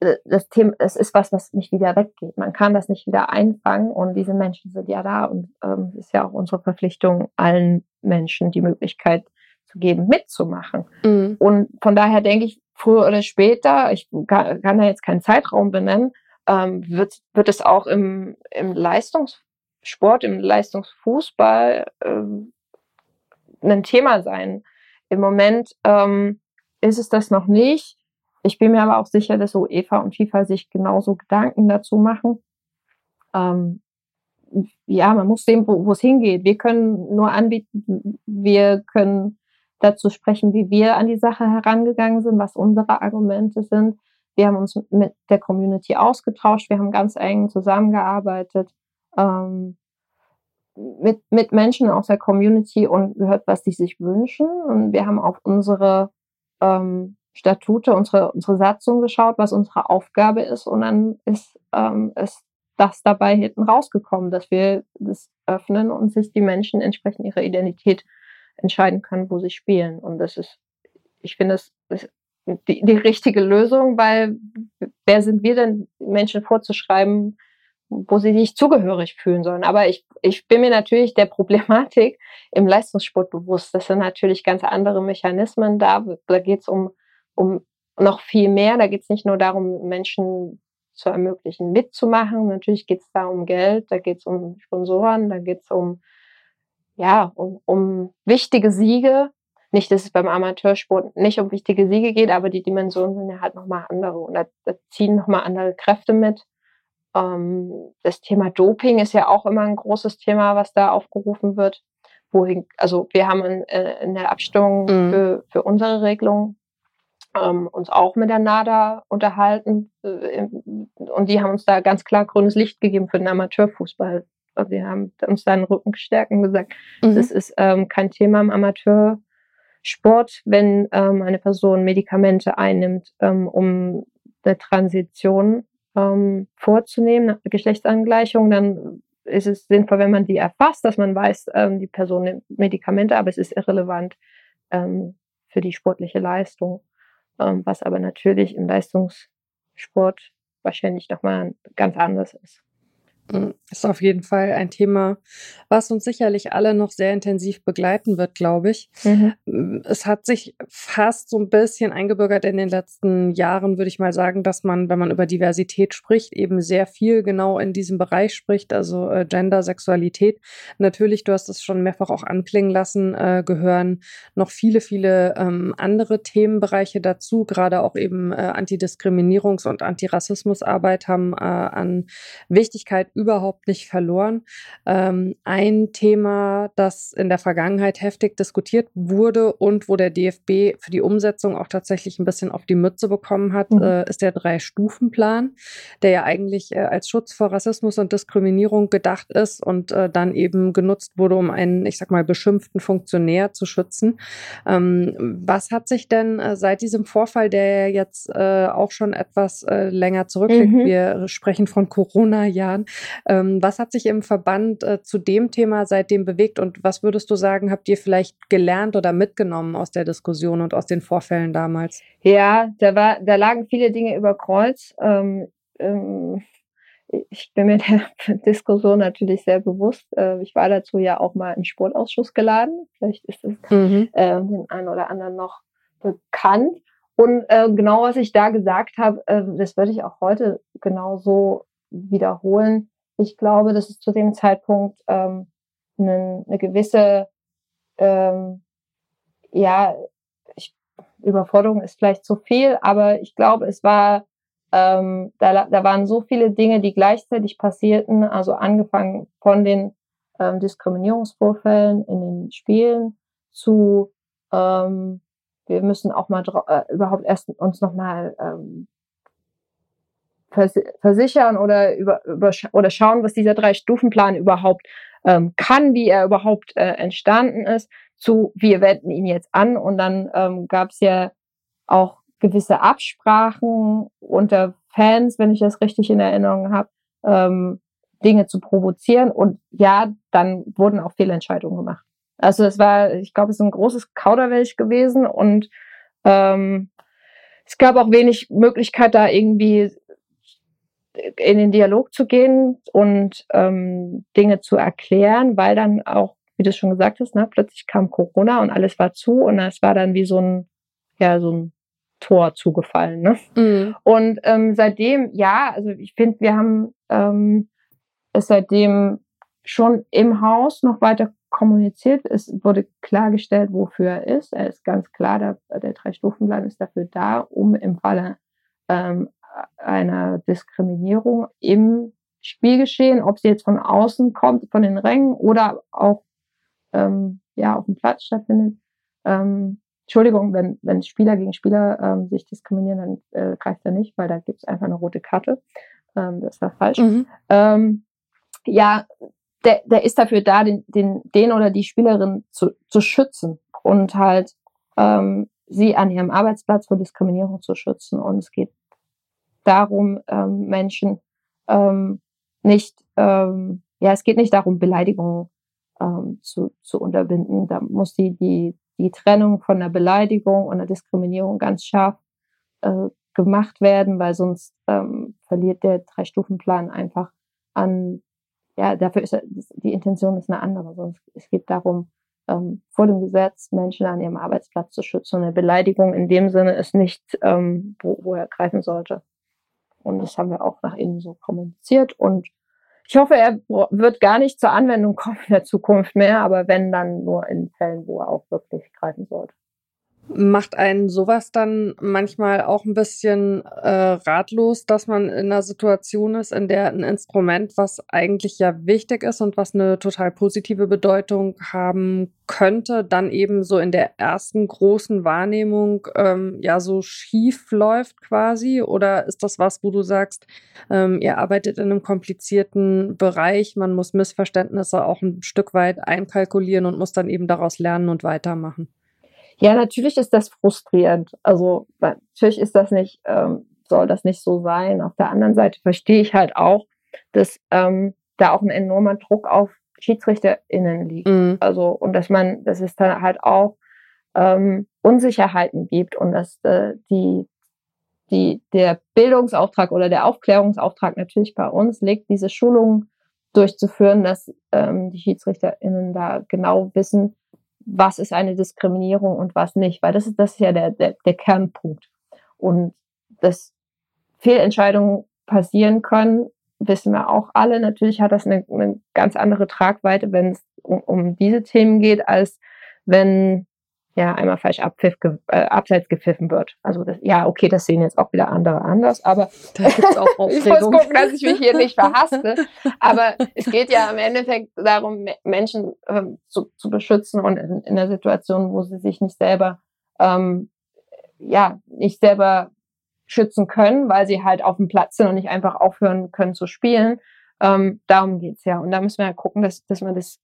äh, das Thema, es ist was, was nicht wieder weggeht. Man kann das nicht wieder einfangen und diese Menschen sind ja da und ähm, es ist ja auch unsere Verpflichtung, allen Menschen die Möglichkeit zu geben, mitzumachen. Mhm. Und von daher denke ich, früher oder später, ich kann, kann da jetzt keinen Zeitraum benennen, ähm, wird, wird es auch im, im Leistungssport, im Leistungsfußball ähm, ein Thema sein. Im Moment ähm, ist es das noch nicht. Ich bin mir aber auch sicher, dass UEFA und FIFA sich genauso Gedanken dazu machen. Ähm, ja, man muss sehen, wo es hingeht. Wir können nur anbieten, wir können dazu sprechen, wie wir an die Sache herangegangen sind, was unsere Argumente sind. Wir haben uns mit der Community ausgetauscht, wir haben ganz eng zusammengearbeitet ähm, mit, mit Menschen aus der Community und gehört, was sie sich wünschen. Und wir haben auf unsere ähm, Statute, unsere, unsere Satzung geschaut, was unsere Aufgabe ist. Und dann ist, ähm, ist das dabei hinten rausgekommen, dass wir das öffnen und sich die Menschen entsprechend ihrer Identität entscheiden können, wo sie spielen. Und das ist, ich finde, es die, die richtige Lösung, weil wer sind wir denn, Menschen vorzuschreiben, wo sie sich zugehörig fühlen sollen. Aber ich, ich bin mir natürlich der Problematik im Leistungssport bewusst. Das sind natürlich ganz andere Mechanismen da. Da geht es um, um noch viel mehr. Da geht es nicht nur darum, Menschen zu ermöglichen, mitzumachen. Natürlich geht es da um Geld, da geht es um Sponsoren, da geht es um, ja, um, um wichtige Siege. Nicht, dass es beim Amateursport nicht um wichtige Siege geht, aber die Dimensionen sind ja halt nochmal andere und da, da ziehen nochmal andere Kräfte mit. Ähm, das Thema Doping ist ja auch immer ein großes Thema, was da aufgerufen wird. Wohin, also wir haben in, äh, in der Abstimmung mhm. für, für unsere Regelung ähm, uns auch mit der NADA unterhalten äh, und die haben uns da ganz klar grünes Licht gegeben für den Amateurfußball. Also die haben uns da den Rücken gestärkt und gesagt, mhm. das ist ähm, kein Thema im Amateursport, wenn ähm, eine Person Medikamente einnimmt, ähm, um eine Transition ähm, vorzunehmen, Geschlechtsangleichung, dann ist es sinnvoll, wenn man die erfasst, dass man weiß, ähm, die Person nimmt Medikamente, aber es ist irrelevant ähm, für die sportliche Leistung ähm, was aber natürlich im Leistungssport wahrscheinlich nochmal ganz anders ist. Hm, ist auf jeden Fall ein Thema, was uns sicherlich alle noch sehr intensiv begleiten wird, glaube ich. Mhm. Hm, es hat sich fast so ein bisschen eingebürgert in den letzten Jahren, würde ich mal sagen, dass man, wenn man über Diversität spricht, eben sehr viel genau in diesem Bereich spricht, also äh, Gender, Sexualität. Natürlich, du hast es schon mehrfach auch anklingen lassen, äh, gehören noch viele, viele ähm, andere Themenbereiche dazu, gerade auch eben äh, Antidiskriminierungs- und Antirassismusarbeit haben äh, an Wichtigkeit überhaupt nicht verloren. Ähm, ein Thema, das in der Vergangenheit heftig diskutiert wurde und wo der DFB für die Umsetzung auch tatsächlich ein bisschen auf die Mütze bekommen hat, mhm. äh, ist der Drei-Stufen-Plan, der ja eigentlich äh, als Schutz vor Rassismus und Diskriminierung gedacht ist und äh, dann eben genutzt wurde, um einen, ich sag mal, beschimpften Funktionär zu schützen. Ähm, was hat sich denn äh, seit diesem Vorfall, der jetzt äh, auch schon etwas äh, länger zurückliegt, mhm. wir sprechen von Corona-Jahren, ähm, was hat sich im Verband äh, zu dem Thema seitdem bewegt und was würdest du sagen, habt ihr vielleicht gelernt oder mitgenommen aus der Diskussion und aus den Vorfällen damals? Ja, da, war, da lagen viele Dinge über Kreuz. Ähm, ähm, ich bin mir der Diskussion natürlich sehr bewusst. Äh, ich war dazu ja auch mal im Sportausschuss geladen. Vielleicht ist es mhm. äh, den einen oder anderen noch bekannt. Und äh, genau was ich da gesagt habe, äh, das würde ich auch heute genauso wiederholen ich glaube, dass es zu dem Zeitpunkt ähm, eine, eine gewisse, ähm, ja, ich, Überforderung ist vielleicht zu viel, aber ich glaube, es war, ähm, da, da waren so viele Dinge, die gleichzeitig passierten, also angefangen von den ähm, Diskriminierungsvorfällen in den Spielen zu, ähm, wir müssen auch mal äh, überhaupt erst uns nochmal ähm, versichern oder über, über oder schauen, was dieser Drei-Stufen-Plan überhaupt ähm, kann, wie er überhaupt äh, entstanden ist, zu wir wenden ihn jetzt an. Und dann ähm, gab es ja auch gewisse Absprachen unter Fans, wenn ich das richtig in Erinnerung habe, ähm, Dinge zu provozieren. Und ja, dann wurden auch Fehlentscheidungen gemacht. Also es war, ich glaube, es ist ein großes Kauderwelsch gewesen und ähm, es gab auch wenig Möglichkeit, da irgendwie in den Dialog zu gehen und ähm, Dinge zu erklären, weil dann auch, wie du schon gesagt hast, ne, plötzlich kam Corona und alles war zu und es war dann wie so ein, ja, so ein Tor zugefallen. Ne? Mhm. Und ähm, seitdem, ja, also ich finde, wir haben ähm, es seitdem schon im Haus noch weiter kommuniziert. Es wurde klargestellt, wofür er ist. Er ist ganz klar, der, der Drei-Stufen-Plan ist dafür da, um im Falle ähm, einer Diskriminierung im Spielgeschehen, ob sie jetzt von außen kommt, von den Rängen oder auch ähm, ja auf dem Platz stattfindet. Ähm, Entschuldigung, wenn, wenn Spieler gegen Spieler ähm, sich diskriminieren, dann äh, greift er nicht, weil da gibt es einfach eine rote Karte. Ähm, das war falsch. Mhm. Ähm, ja, der, der ist dafür da, den, den, den oder die Spielerin zu, zu schützen und halt ähm, sie an ihrem Arbeitsplatz vor Diskriminierung zu schützen. Und es geht darum, ähm, Menschen ähm, nicht, ähm, ja, es geht nicht darum, Beleidigungen ähm, zu, zu unterbinden. Da muss die, die, die Trennung von der Beleidigung und der Diskriminierung ganz scharf äh, gemacht werden, weil sonst ähm, verliert der Drei-Stufen-Plan einfach an, ja, dafür ist die Intention ist eine andere. Sonst, es geht darum, ähm, vor dem Gesetz Menschen an ihrem Arbeitsplatz zu schützen. Eine Beleidigung in dem Sinne ist nicht, ähm, wo, wo er greifen sollte. Und das haben wir auch nach innen so kommuniziert. Und ich hoffe, er wird gar nicht zur Anwendung kommen in der Zukunft mehr, aber wenn dann nur in Fällen, wo er auch wirklich greifen sollte. Macht einen sowas dann manchmal auch ein bisschen äh, ratlos, dass man in einer Situation ist, in der ein Instrument, was eigentlich ja wichtig ist und was eine total positive Bedeutung haben könnte, dann eben so in der ersten großen Wahrnehmung ähm, ja so schief läuft quasi? Oder ist das was, wo du sagst, ähm, ihr arbeitet in einem komplizierten Bereich, man muss Missverständnisse auch ein Stück weit einkalkulieren und muss dann eben daraus lernen und weitermachen? Ja, natürlich ist das frustrierend. Also natürlich ist das nicht, ähm, soll das nicht so sein. Auf der anderen Seite verstehe ich halt auch, dass ähm, da auch ein enormer Druck auf SchiedsrichterInnen liegt. Mhm. Also, und dass man, dass es dann halt auch ähm, Unsicherheiten gibt und dass äh, die, die, der Bildungsauftrag oder der Aufklärungsauftrag natürlich bei uns liegt, diese Schulungen durchzuführen, dass ähm, die SchiedsrichterInnen da genau wissen, was ist eine Diskriminierung und was nicht, weil das ist, das ist ja der, der, der Kernpunkt. Und dass Fehlentscheidungen passieren können, wissen wir auch alle. Natürlich hat das eine, eine ganz andere Tragweite, wenn es um, um diese Themen geht, als wenn ja einmal falsch abpfiff, äh, abseits gepfiffen wird. Also das, ja, okay, das sehen jetzt auch wieder andere anders, aber da gibt's auch ich muss gucken, dass ich mich hier nicht verhaste. Aber es geht ja im Endeffekt darum, Menschen äh, zu, zu beschützen und in, in der Situation, wo sie sich nicht selber ähm, ja nicht selber schützen können, weil sie halt auf dem Platz sind und nicht einfach aufhören können zu spielen. Ähm, darum geht's ja. Und da müssen wir ja gucken, dass, dass man das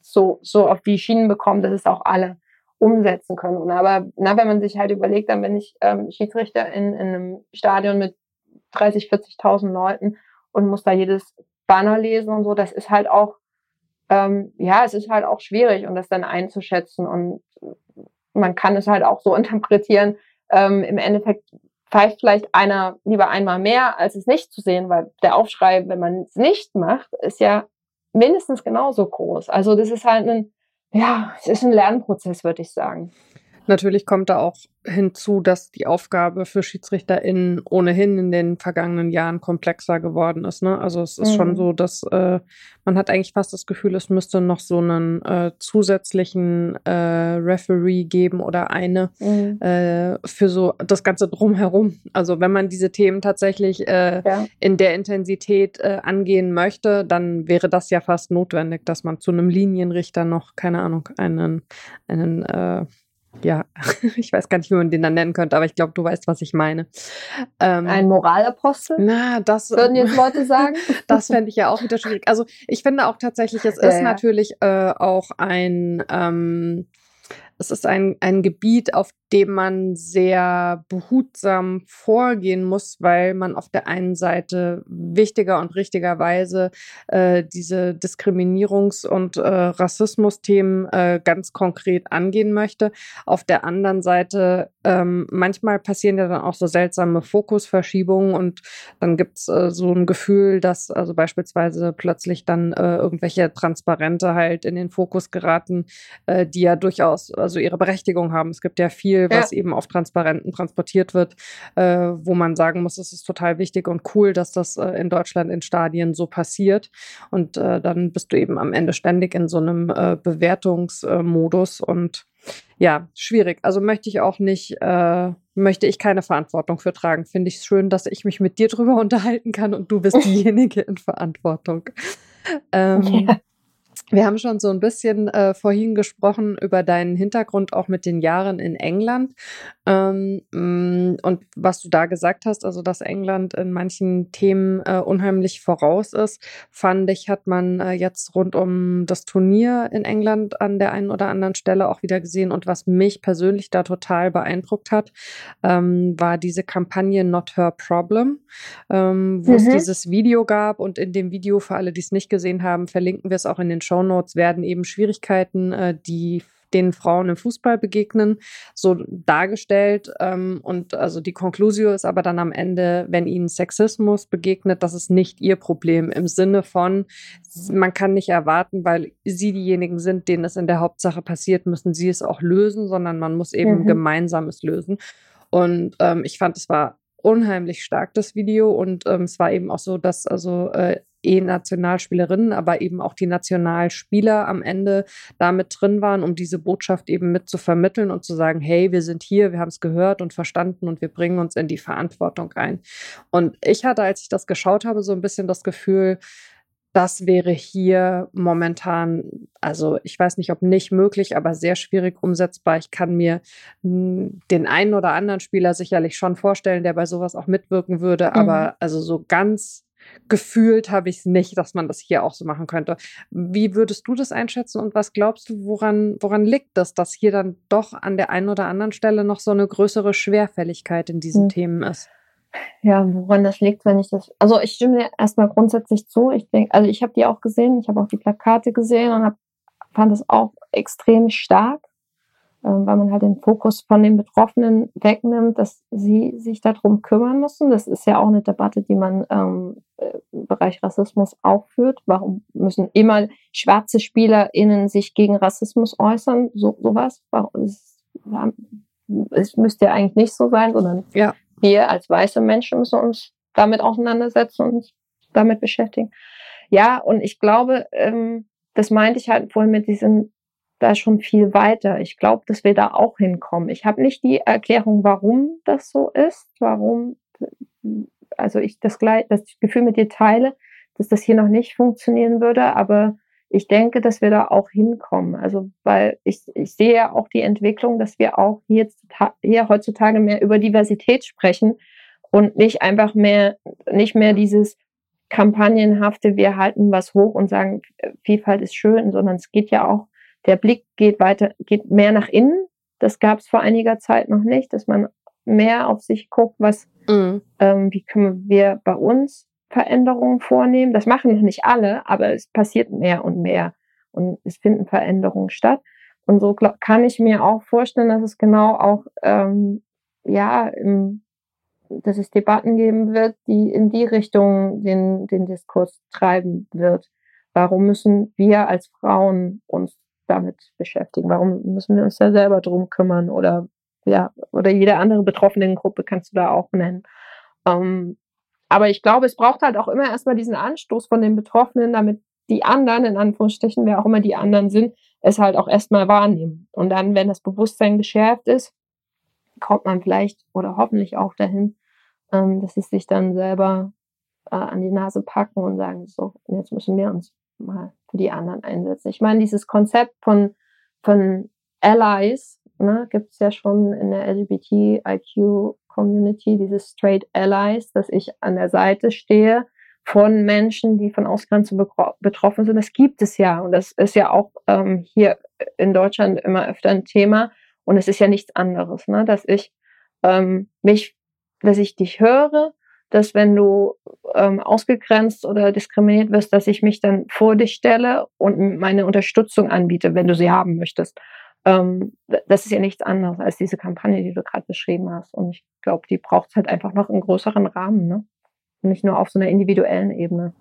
so, so auf die Schienen bekommt, dass es auch alle umsetzen können. Aber na, wenn man sich halt überlegt, dann bin ich ähm, Schiedsrichter in, in einem Stadion mit 30, 40.000 Leuten und muss da jedes Banner lesen und so, das ist halt auch, ähm, ja, es ist halt auch schwierig und das dann einzuschätzen und man kann es halt auch so interpretieren, ähm, im Endeffekt pfeift vielleicht einer lieber einmal mehr, als es nicht zu sehen, weil der Aufschrei, wenn man es nicht macht, ist ja mindestens genauso groß. Also das ist halt ein, ja, es ist ein Lernprozess, würde ich sagen. Natürlich kommt da auch hinzu, dass die Aufgabe für SchiedsrichterInnen ohnehin in den vergangenen Jahren komplexer geworden ist. Ne? Also es ist mhm. schon so, dass äh, man hat eigentlich fast das Gefühl, es müsste noch so einen äh, zusätzlichen äh, Referee geben oder eine mhm. äh, für so das Ganze drumherum. Also wenn man diese Themen tatsächlich äh, ja. in der Intensität äh, angehen möchte, dann wäre das ja fast notwendig, dass man zu einem Linienrichter noch, keine Ahnung, einen, einen ja, ich weiß gar nicht, wie man den dann nennen könnte, aber ich glaube, du weißt, was ich meine. Ähm, Ein Moralapostel? Na, das würden jetzt Leute sagen. das fände ich ja auch wieder schwierig. Also ich finde auch tatsächlich, es ja, ist ja. natürlich äh, auch ein ähm, es ist ein, ein Gebiet, auf dem man sehr behutsam vorgehen muss, weil man auf der einen Seite wichtiger und richtigerweise äh, diese Diskriminierungs- und äh, Rassismusthemen äh, ganz konkret angehen möchte. Auf der anderen Seite ähm, manchmal passieren ja dann auch so seltsame Fokusverschiebungen und dann gibt's äh, so ein Gefühl, dass also beispielsweise plötzlich dann äh, irgendwelche Transparente halt in den Fokus geraten, äh, die ja durchaus also ihre Berechtigung haben. Es gibt ja viel, was ja. eben auf Transparenten transportiert wird, äh, wo man sagen muss, es ist total wichtig und cool, dass das äh, in Deutschland in Stadien so passiert. Und äh, dann bist du eben am Ende ständig in so einem äh, Bewertungsmodus und ja, schwierig. Also möchte ich auch nicht, äh, möchte ich keine Verantwortung für tragen. Finde ich es schön, dass ich mich mit dir drüber unterhalten kann und du bist diejenige in Verantwortung. Ähm, ja. Wir haben schon so ein bisschen äh, vorhin gesprochen über deinen Hintergrund auch mit den Jahren in England. Ähm, mm, und was du da gesagt hast, also dass England in manchen Themen äh, unheimlich voraus ist, fand ich, hat man äh, jetzt rund um das Turnier in England an der einen oder anderen Stelle auch wieder gesehen. Und was mich persönlich da total beeindruckt hat, ähm, war diese Kampagne Not Her Problem, ähm, wo mhm. es dieses Video gab. Und in dem Video, für alle, die es nicht gesehen haben, verlinken wir es auch in den Show Shownotes werden eben Schwierigkeiten, äh, die den Frauen im Fußball begegnen, so dargestellt. Ähm, und also die Conclusio ist aber dann am Ende, wenn ihnen Sexismus begegnet, das ist nicht ihr Problem im Sinne von, man kann nicht erwarten, weil sie diejenigen sind, denen es in der Hauptsache passiert, müssen sie es auch lösen, sondern man muss eben mhm. gemeinsam es lösen. Und ähm, ich fand, es war unheimlich stark, das Video. Und ähm, es war eben auch so, dass also äh, eh Nationalspielerinnen, aber eben auch die Nationalspieler am Ende damit drin waren, um diese Botschaft eben mit zu vermitteln und zu sagen, hey, wir sind hier, wir haben es gehört und verstanden und wir bringen uns in die Verantwortung ein. Und ich hatte, als ich das geschaut habe, so ein bisschen das Gefühl, das wäre hier momentan, also ich weiß nicht, ob nicht möglich, aber sehr schwierig umsetzbar. Ich kann mir hm, den einen oder anderen Spieler sicherlich schon vorstellen, der bei sowas auch mitwirken würde, mhm. aber also so ganz gefühlt habe ich es nicht, dass man das hier auch so machen könnte. Wie würdest du das einschätzen und was glaubst du, woran, woran liegt das, dass hier dann doch an der einen oder anderen Stelle noch so eine größere Schwerfälligkeit in diesen mhm. Themen ist? Ja, woran das liegt, wenn ich das. Also ich stimme dir erstmal grundsätzlich zu. Ich denke, also ich habe die auch gesehen, ich habe auch die Plakate gesehen und hab, fand es auch extrem stark. Ähm, weil man halt den Fokus von den Betroffenen wegnimmt, dass sie sich darum kümmern müssen. Das ist ja auch eine Debatte, die man ähm, im Bereich Rassismus auch führt. Warum müssen immer schwarze SpielerInnen sich gegen Rassismus äußern? So, sowas. Es müsste ja eigentlich nicht so sein, sondern ja. wir als weiße Menschen müssen uns damit auseinandersetzen und uns damit beschäftigen. Ja, und ich glaube, ähm, das meinte ich halt vorhin mit diesem da schon viel weiter. Ich glaube, dass wir da auch hinkommen. Ich habe nicht die Erklärung, warum das so ist, warum, also ich das, das Gefühl mit dir teile, dass das hier noch nicht funktionieren würde, aber ich denke, dass wir da auch hinkommen. Also, weil ich, ich sehe ja auch die Entwicklung, dass wir auch hier, hier heutzutage mehr über Diversität sprechen und nicht einfach mehr, nicht mehr dieses kampagnenhafte, wir halten was hoch und sagen, Vielfalt ist schön, sondern es geht ja auch der Blick geht weiter, geht mehr nach innen. Das gab es vor einiger Zeit noch nicht, dass man mehr auf sich guckt, was, mhm. ähm, wie können wir bei uns Veränderungen vornehmen. Das machen noch nicht alle, aber es passiert mehr und mehr und es finden Veränderungen statt. Und so glaub, kann ich mir auch vorstellen, dass es genau auch ähm, ja, im, dass es Debatten geben wird, die in die Richtung den, den Diskurs treiben wird. Warum müssen wir als Frauen uns damit beschäftigen? Warum müssen wir uns da selber drum kümmern? Oder ja, oder jede andere betroffenen Gruppe kannst du da auch nennen. Ähm, aber ich glaube, es braucht halt auch immer erstmal diesen Anstoß von den Betroffenen, damit die anderen, in Anführungsstrichen, wer auch immer die anderen sind, es halt auch erstmal wahrnehmen. Und dann, wenn das Bewusstsein geschärft ist, kommt man vielleicht oder hoffentlich auch dahin, ähm, dass sie sich dann selber äh, an die Nase packen und sagen, so, jetzt müssen wir uns mal für die anderen einsetzen. Ich meine, dieses Konzept von, von Allies ne, gibt es ja schon in der LGBTIQ-Community, dieses Straight Allies, dass ich an der Seite stehe von Menschen, die von Ausgrenzung betroffen sind. Das gibt es ja und das ist ja auch ähm, hier in Deutschland immer öfter ein Thema und es ist ja nichts anderes, ne, dass ich ähm, mich, dass ich dich höre, dass wenn du ähm, ausgegrenzt oder diskriminiert wirst, dass ich mich dann vor dich stelle und meine Unterstützung anbiete, wenn du sie haben möchtest. Ähm, das ist ja nichts anderes als diese Kampagne, die du gerade beschrieben hast. Und ich glaube, die braucht halt einfach noch einen größeren Rahmen, ne? Nicht nur auf so einer individuellen Ebene.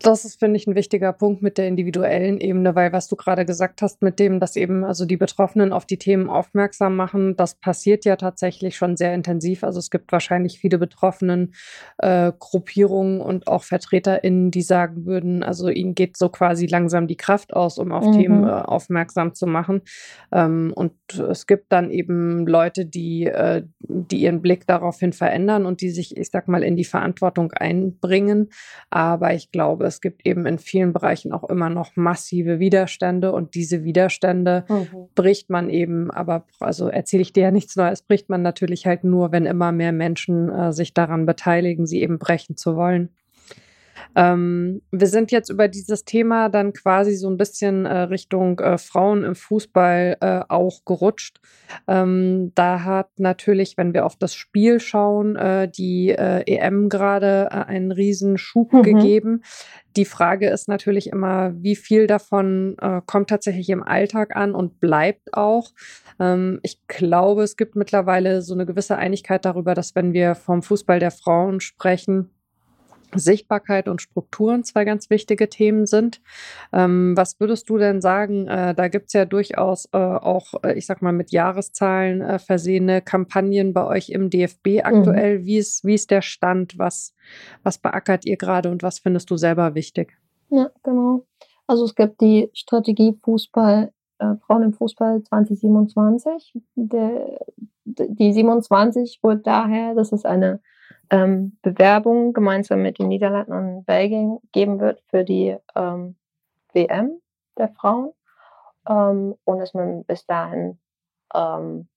Das ist, finde ich, ein wichtiger Punkt mit der individuellen Ebene, weil was du gerade gesagt hast, mit dem, dass eben also die Betroffenen auf die Themen aufmerksam machen, das passiert ja tatsächlich schon sehr intensiv. Also es gibt wahrscheinlich viele betroffenen äh, Gruppierungen und auch VertreterInnen, die sagen würden, also ihnen geht so quasi langsam die Kraft aus, um auf mhm. Themen äh, aufmerksam zu machen. Ähm, und es gibt dann eben Leute, die, äh, die ihren Blick daraufhin verändern und die sich, ich sag mal, in die Verantwortung einbringen. Aber ich glaube, es gibt eben in vielen Bereichen auch immer noch massive Widerstände und diese Widerstände mhm. bricht man eben, aber also erzähle ich dir ja nichts Neues, bricht man natürlich halt nur, wenn immer mehr Menschen äh, sich daran beteiligen, sie eben brechen zu wollen. Ähm, wir sind jetzt über dieses Thema dann quasi so ein bisschen äh, Richtung äh, Frauen im Fußball äh, auch gerutscht. Ähm, da hat natürlich, wenn wir auf das Spiel schauen, äh, die äh, EM gerade äh, einen riesen Schub mhm. gegeben. Die Frage ist natürlich immer, wie viel davon kommt tatsächlich im Alltag an und bleibt auch. Ähm, ich glaube, es gibt mittlerweile so eine gewisse Einigkeit darüber, dass wenn wir vom Fußball der Frauen sprechen, Sichtbarkeit und Strukturen zwei ganz wichtige Themen sind. Ähm, was würdest du denn sagen? Äh, da gibt es ja durchaus äh, auch, äh, ich sag mal, mit Jahreszahlen äh, versehene Kampagnen bei euch im DFB aktuell. Mhm. Wie, ist, wie ist der Stand? Was, was beackert ihr gerade und was findest du selber wichtig? Ja, genau. Also es gibt die Strategie Fußball, äh, Frauen im Fußball 2027. Der, die 27 wird daher, das ist eine ähm, Bewerbung gemeinsam mit den Niederlanden und Belgien geben wird für die ähm, WM der Frauen. Ähm, und dass man bis dahin ähm,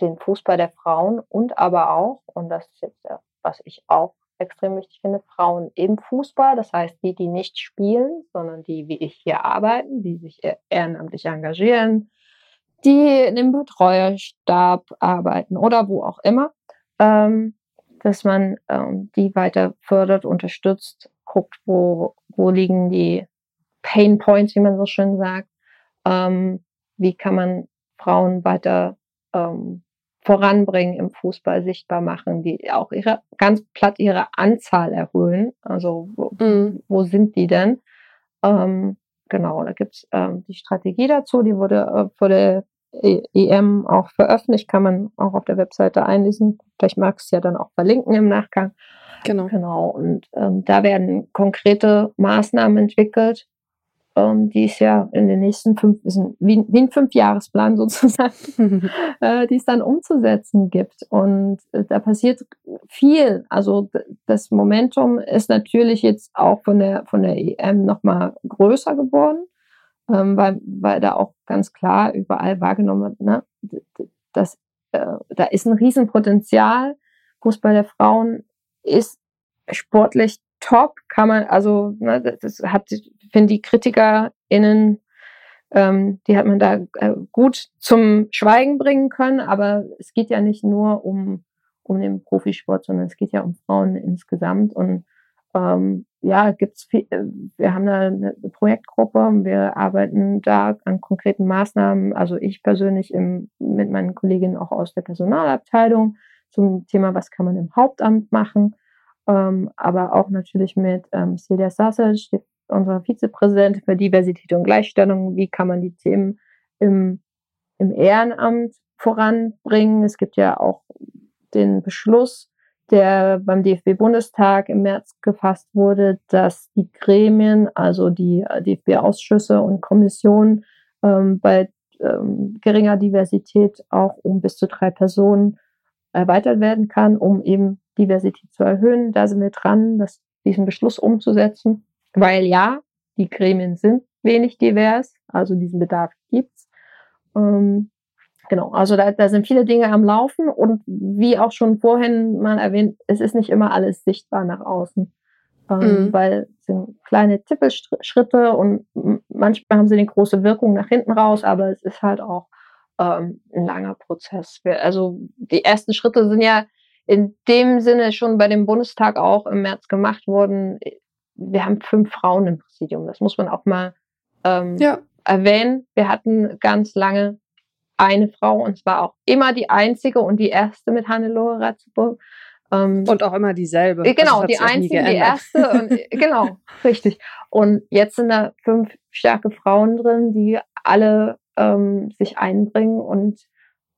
den Fußball der Frauen und aber auch, und das ist jetzt, was ich auch extrem wichtig finde, Frauen im Fußball, das heißt die, die nicht spielen, sondern die, wie ich hier arbeiten, die sich ehrenamtlich engagieren, die in dem Betreuerstab arbeiten oder wo auch immer, ähm, dass man ähm, die weiter fördert, unterstützt, guckt, wo, wo liegen die Pain Points, wie man so schön sagt, ähm, wie kann man Frauen weiter ähm, voranbringen im Fußball, sichtbar machen, die auch ihre ganz platt ihre Anzahl erhöhen. Also wo, mhm. wo sind die denn? Ähm, genau, da gibt's ähm, die Strategie dazu, die wurde äh, vor der EM auch veröffentlicht, kann man auch auf der Webseite einlesen. Vielleicht mag es ja dann auch verlinken im Nachgang. Genau. Genau. Und ähm, da werden konkrete Maßnahmen entwickelt, ähm, die es ja in den nächsten fünf, wie, wie ein Fünfjahresplan sozusagen, äh, die es dann umzusetzen gibt. Und äh, da passiert viel. Also das Momentum ist natürlich jetzt auch von der, von der EM nochmal größer geworden ähm, weil, weil da auch ganz klar überall wahrgenommen wird, ne, dass, äh, da ist ein Riesenpotenzial. Fußball der Frauen ist sportlich top, kann man, also ne, das hat, finde die KritikerInnen, ähm, die hat man da äh, gut zum Schweigen bringen können, aber es geht ja nicht nur um, um den Profisport, sondern es geht ja um Frauen insgesamt und ähm, ja, gibt's viel, äh, wir haben da eine Projektgruppe, wir arbeiten da an konkreten Maßnahmen, also ich persönlich im, mit meinen Kolleginnen auch aus der Personalabteilung zum Thema, was kann man im Hauptamt machen, ähm, aber auch natürlich mit ähm, Celia Sassage, unserer Vizepräsidentin für Diversität und Gleichstellung, wie kann man die Themen im, im Ehrenamt voranbringen. Es gibt ja auch den Beschluss, der beim DFB-Bundestag im März gefasst wurde, dass die Gremien, also die äh, DFB-Ausschüsse und Kommissionen ähm, bei ähm, geringer Diversität auch um bis zu drei Personen erweitert werden kann, um eben Diversität zu erhöhen. Da sind wir dran, das, diesen Beschluss umzusetzen, weil ja, die Gremien sind wenig divers, also diesen Bedarf gibt's. Ähm, Genau, also da, da sind viele Dinge am Laufen und wie auch schon vorhin mal erwähnt, es ist nicht immer alles sichtbar nach außen, ähm, mhm. weil es sind kleine Tippelschritte und manchmal haben sie eine große Wirkung nach hinten raus, aber es ist halt auch ähm, ein langer Prozess. Wir, also die ersten Schritte sind ja in dem Sinne schon bei dem Bundestag auch im März gemacht worden. Wir haben fünf Frauen im Präsidium, das muss man auch mal ähm, ja. erwähnen. Wir hatten ganz lange eine Frau und zwar auch immer die einzige und die erste mit Hannelore Ratzeburg. Ähm, und auch immer dieselbe. Äh, genau, die einzige, die erste. Und, äh, genau, richtig. Und jetzt sind da fünf starke Frauen drin, die alle ähm, sich einbringen und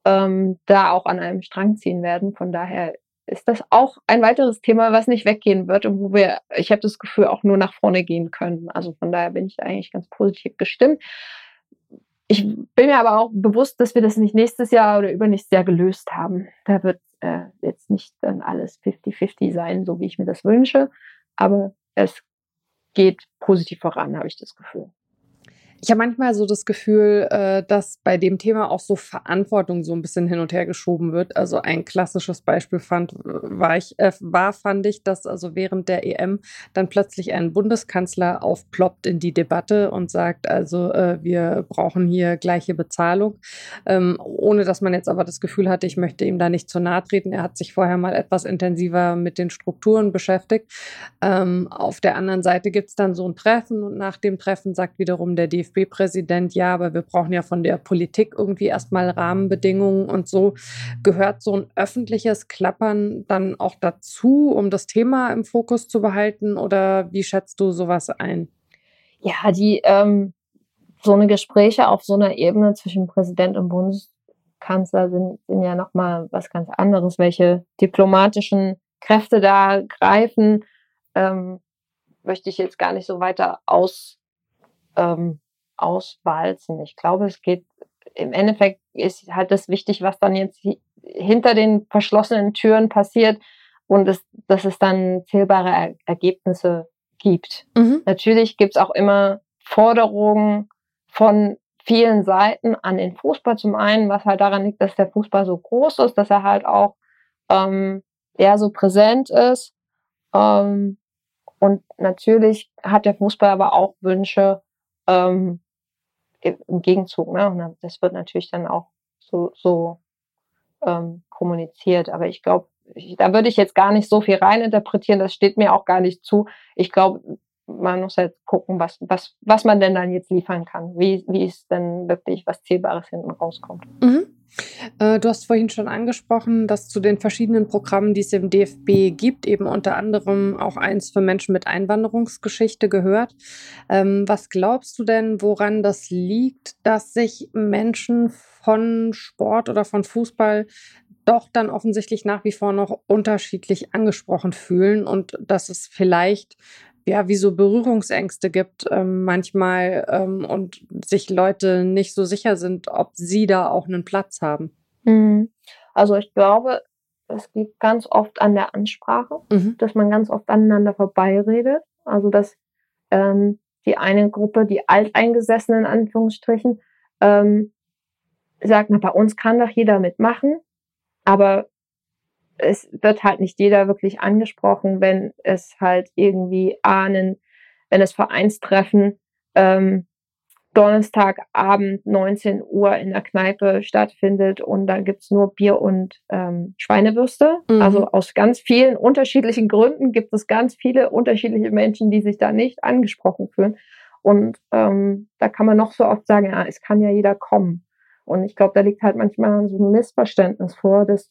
ähm, da auch an einem Strang ziehen werden. Von daher ist das auch ein weiteres Thema, was nicht weggehen wird und wo wir, ich habe das Gefühl, auch nur nach vorne gehen können. Also von daher bin ich eigentlich ganz positiv gestimmt. Ich bin mir aber auch bewusst, dass wir das nicht nächstes Jahr oder übernächstes Jahr gelöst haben. Da wird äh, jetzt nicht dann alles 50-50 sein, so wie ich mir das wünsche. Aber es geht positiv voran, habe ich das Gefühl. Ich habe manchmal so das Gefühl, äh, dass bei dem Thema auch so Verantwortung so ein bisschen hin und her geschoben wird. Also ein klassisches Beispiel fand, war, ich, äh, war fand ich, dass also während der EM dann plötzlich ein Bundeskanzler aufploppt in die Debatte und sagt, also äh, wir brauchen hier gleiche Bezahlung, ähm, ohne dass man jetzt aber das Gefühl hatte, ich möchte ihm da nicht zu nahe treten. Er hat sich vorher mal etwas intensiver mit den Strukturen beschäftigt. Ähm, auf der anderen Seite gibt es dann so ein Treffen und nach dem Treffen sagt wiederum der DFB, DFB-Präsident, ja, aber wir brauchen ja von der Politik irgendwie erstmal Rahmenbedingungen und so. Gehört so ein öffentliches Klappern dann auch dazu, um das Thema im Fokus zu behalten? Oder wie schätzt du sowas ein? Ja, die ähm, so eine Gespräche auf so einer Ebene zwischen Präsident und Bundeskanzler sind, sind ja nochmal was ganz anderes, welche diplomatischen Kräfte da greifen. Ähm, möchte ich jetzt gar nicht so weiter aus, ähm, auswalzen. Ich glaube, es geht im Endeffekt ist halt das wichtig, was dann jetzt hinter den verschlossenen Türen passiert und es, dass es dann zählbare er Ergebnisse gibt. Mhm. Natürlich gibt es auch immer Forderungen von vielen Seiten an den Fußball. Zum einen, was halt daran liegt, dass der Fußball so groß ist, dass er halt auch ähm, eher so präsent ist. Ähm, und natürlich hat der Fußball aber auch Wünsche ähm, im Gegenzug. Ne? Und das wird natürlich dann auch so, so ähm, kommuniziert. Aber ich glaube, da würde ich jetzt gar nicht so viel reininterpretieren. Das steht mir auch gar nicht zu. Ich glaube, man muss halt gucken, was, was, was man denn dann jetzt liefern kann. Wie, wie es denn wirklich was Zählbares hinten rauskommt. Mhm. Äh, du hast vorhin schon angesprochen, dass zu den verschiedenen Programmen, die es im DFB gibt, eben unter anderem auch eins für Menschen mit Einwanderungsgeschichte gehört. Ähm, was glaubst du denn, woran das liegt, dass sich Menschen von Sport oder von Fußball doch dann offensichtlich nach wie vor noch unterschiedlich angesprochen fühlen und dass es vielleicht ja, wie so Berührungsängste gibt ähm, manchmal ähm, und sich Leute nicht so sicher sind, ob sie da auch einen Platz haben. Mhm. Also ich glaube, es liegt ganz oft an der Ansprache, mhm. dass man ganz oft aneinander vorbeiredet. Also dass ähm, die eine Gruppe, die Alteingesessenen in Anführungsstrichen, ähm, sagt, na, bei uns kann doch jeder mitmachen, aber es wird halt nicht jeder wirklich angesprochen, wenn es halt irgendwie ahnen, wenn es Vereinstreffen ähm, Donnerstagabend 19 Uhr in der Kneipe stattfindet und da gibt's nur Bier und ähm, Schweinewürste. Mhm. Also aus ganz vielen unterschiedlichen Gründen gibt es ganz viele unterschiedliche Menschen, die sich da nicht angesprochen fühlen. Und ähm, da kann man noch so oft sagen, ja, es kann ja jeder kommen. Und ich glaube, da liegt halt manchmal so ein Missverständnis vor, dass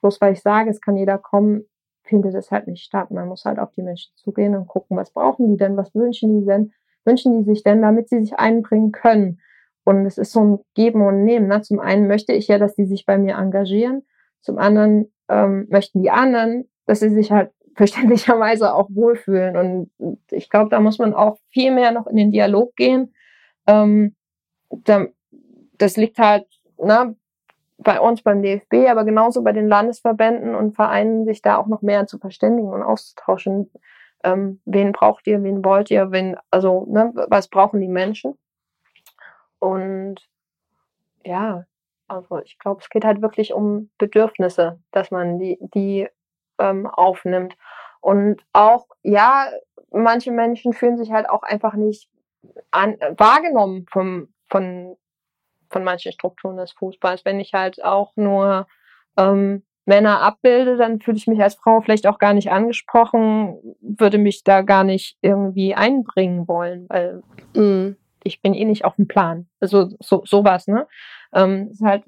bloß weil ich sage, es kann jeder kommen, findet es halt nicht statt. Man muss halt auf die Menschen zugehen und gucken, was brauchen die denn, was wünschen die denn, wünschen die sich denn, damit sie sich einbringen können. Und es ist so ein Geben und Nehmen. Ne? Zum einen möchte ich ja, dass die sich bei mir engagieren. Zum anderen ähm, möchten die anderen, dass sie sich halt verständlicherweise auch wohlfühlen. Und ich glaube, da muss man auch viel mehr noch in den Dialog gehen. Ähm, da, das liegt halt na, bei uns beim DFB, aber genauso bei den Landesverbänden und Vereinen, sich da auch noch mehr zu verständigen und auszutauschen. Ähm, wen braucht ihr, wen wollt ihr, wen, also, ne, was brauchen die Menschen? Und ja, also ich glaube, es geht halt wirklich um Bedürfnisse, dass man die, die ähm, aufnimmt. Und auch, ja, manche Menschen fühlen sich halt auch einfach nicht an, wahrgenommen vom, von von manchen Strukturen des Fußballs. Wenn ich halt auch nur ähm, Männer abbilde, dann fühle ich mich als Frau vielleicht auch gar nicht angesprochen, würde mich da gar nicht irgendwie einbringen wollen, weil mm. ich bin eh nicht auf dem Plan. Also so sowas, ne? Ähm, ist halt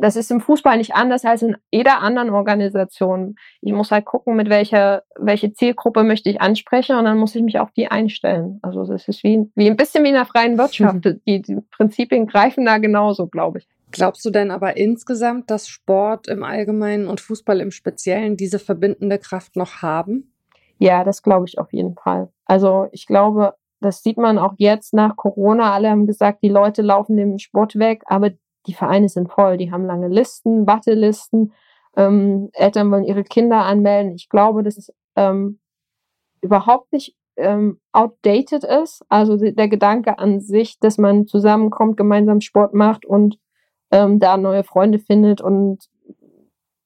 das ist im Fußball nicht anders als in jeder anderen Organisation. Ich muss halt gucken, mit welcher, welche Zielgruppe möchte ich ansprechen und dann muss ich mich auf die einstellen. Also das ist wie, wie ein bisschen wie in der freien Wirtschaft. Mhm. Die, die Prinzipien greifen da genauso, glaube ich. Glaubst du denn aber insgesamt, dass Sport im Allgemeinen und Fußball im Speziellen diese verbindende Kraft noch haben? Ja, das glaube ich auf jeden Fall. Also ich glaube, das sieht man auch jetzt nach Corona. Alle haben gesagt, die Leute laufen dem Sport weg, aber die Vereine sind voll, die haben lange Listen, Wartelisten, ähm, Eltern wollen ihre Kinder anmelden. Ich glaube, dass es ähm, überhaupt nicht ähm, outdated ist. Also der Gedanke an sich, dass man zusammenkommt, gemeinsam Sport macht und ähm, da neue Freunde findet und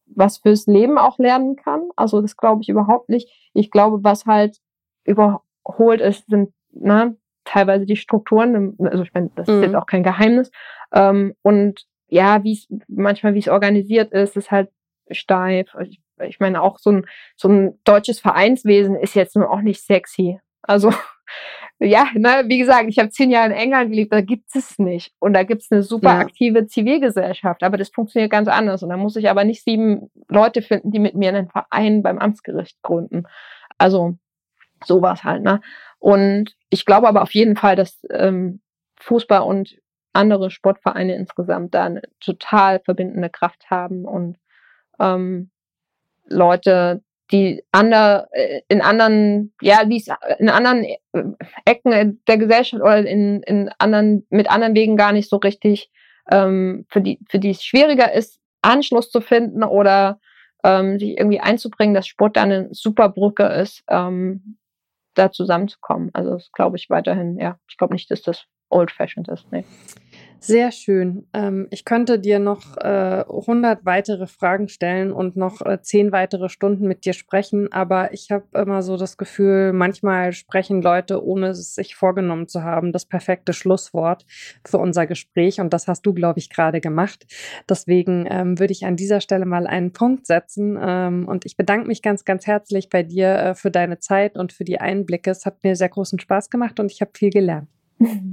was fürs Leben auch lernen kann. Also das glaube ich überhaupt nicht. Ich glaube, was halt überholt ist, sind na, teilweise die Strukturen. Also ich meine, das mhm. ist jetzt mhm. auch kein Geheimnis. Ähm, und ja, wie es manchmal, wie es organisiert ist, ist halt steif. Ich, ich meine, auch so ein, so ein deutsches Vereinswesen ist jetzt nur auch nicht sexy. Also ja, ne, wie gesagt, ich habe zehn Jahre in England gelebt, da gibt es nicht. Und da gibt es eine super ja. aktive Zivilgesellschaft, aber das funktioniert ganz anders. Und da muss ich aber nicht sieben Leute finden, die mit mir einen Verein beim Amtsgericht gründen. Also sowas halt, ne? Und ich glaube aber auf jeden Fall, dass ähm, Fußball und andere Sportvereine insgesamt da eine total verbindende Kraft haben und ähm, Leute die ander, äh, in anderen, ja, die in anderen äh, Ecken der Gesellschaft oder in, in anderen, mit anderen Wegen gar nicht so richtig, ähm, für die, für die es schwieriger ist, Anschluss zu finden oder ähm, sich irgendwie einzubringen, dass Sport dann eine super Brücke ist, ähm, da zusammenzukommen. Also das glaube ich weiterhin, ja, ich glaube nicht, dass das old-fashioned ist. Nee. Sehr schön. Ähm, ich könnte dir noch äh, 100 weitere Fragen stellen und noch äh, 10 weitere Stunden mit dir sprechen, aber ich habe immer so das Gefühl, manchmal sprechen Leute, ohne es sich vorgenommen zu haben, das perfekte Schlusswort für unser Gespräch und das hast du, glaube ich, gerade gemacht. Deswegen ähm, würde ich an dieser Stelle mal einen Punkt setzen ähm, und ich bedanke mich ganz, ganz herzlich bei dir äh, für deine Zeit und für die Einblicke. Es hat mir sehr großen Spaß gemacht und ich habe viel gelernt.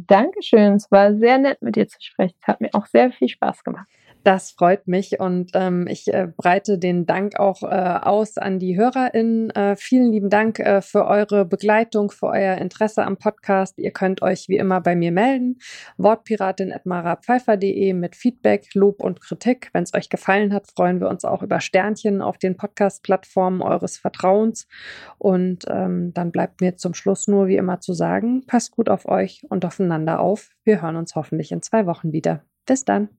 Dankeschön. Es war sehr nett, mit dir zu sprechen. Es hat mir auch sehr viel Spaß gemacht. Das freut mich und ähm, ich äh, breite den Dank auch äh, aus an die HörerInnen. Äh, vielen lieben Dank äh, für eure Begleitung, für euer Interesse am Podcast. Ihr könnt euch wie immer bei mir melden. Wortpiratin.marapfeifer.de mit Feedback, Lob und Kritik. Wenn es euch gefallen hat, freuen wir uns auch über Sternchen auf den Podcast-Plattformen eures Vertrauens. Und ähm, dann bleibt mir zum Schluss nur wie immer zu sagen, passt gut auf euch und aufeinander auf. Wir hören uns hoffentlich in zwei Wochen wieder. Bis dann.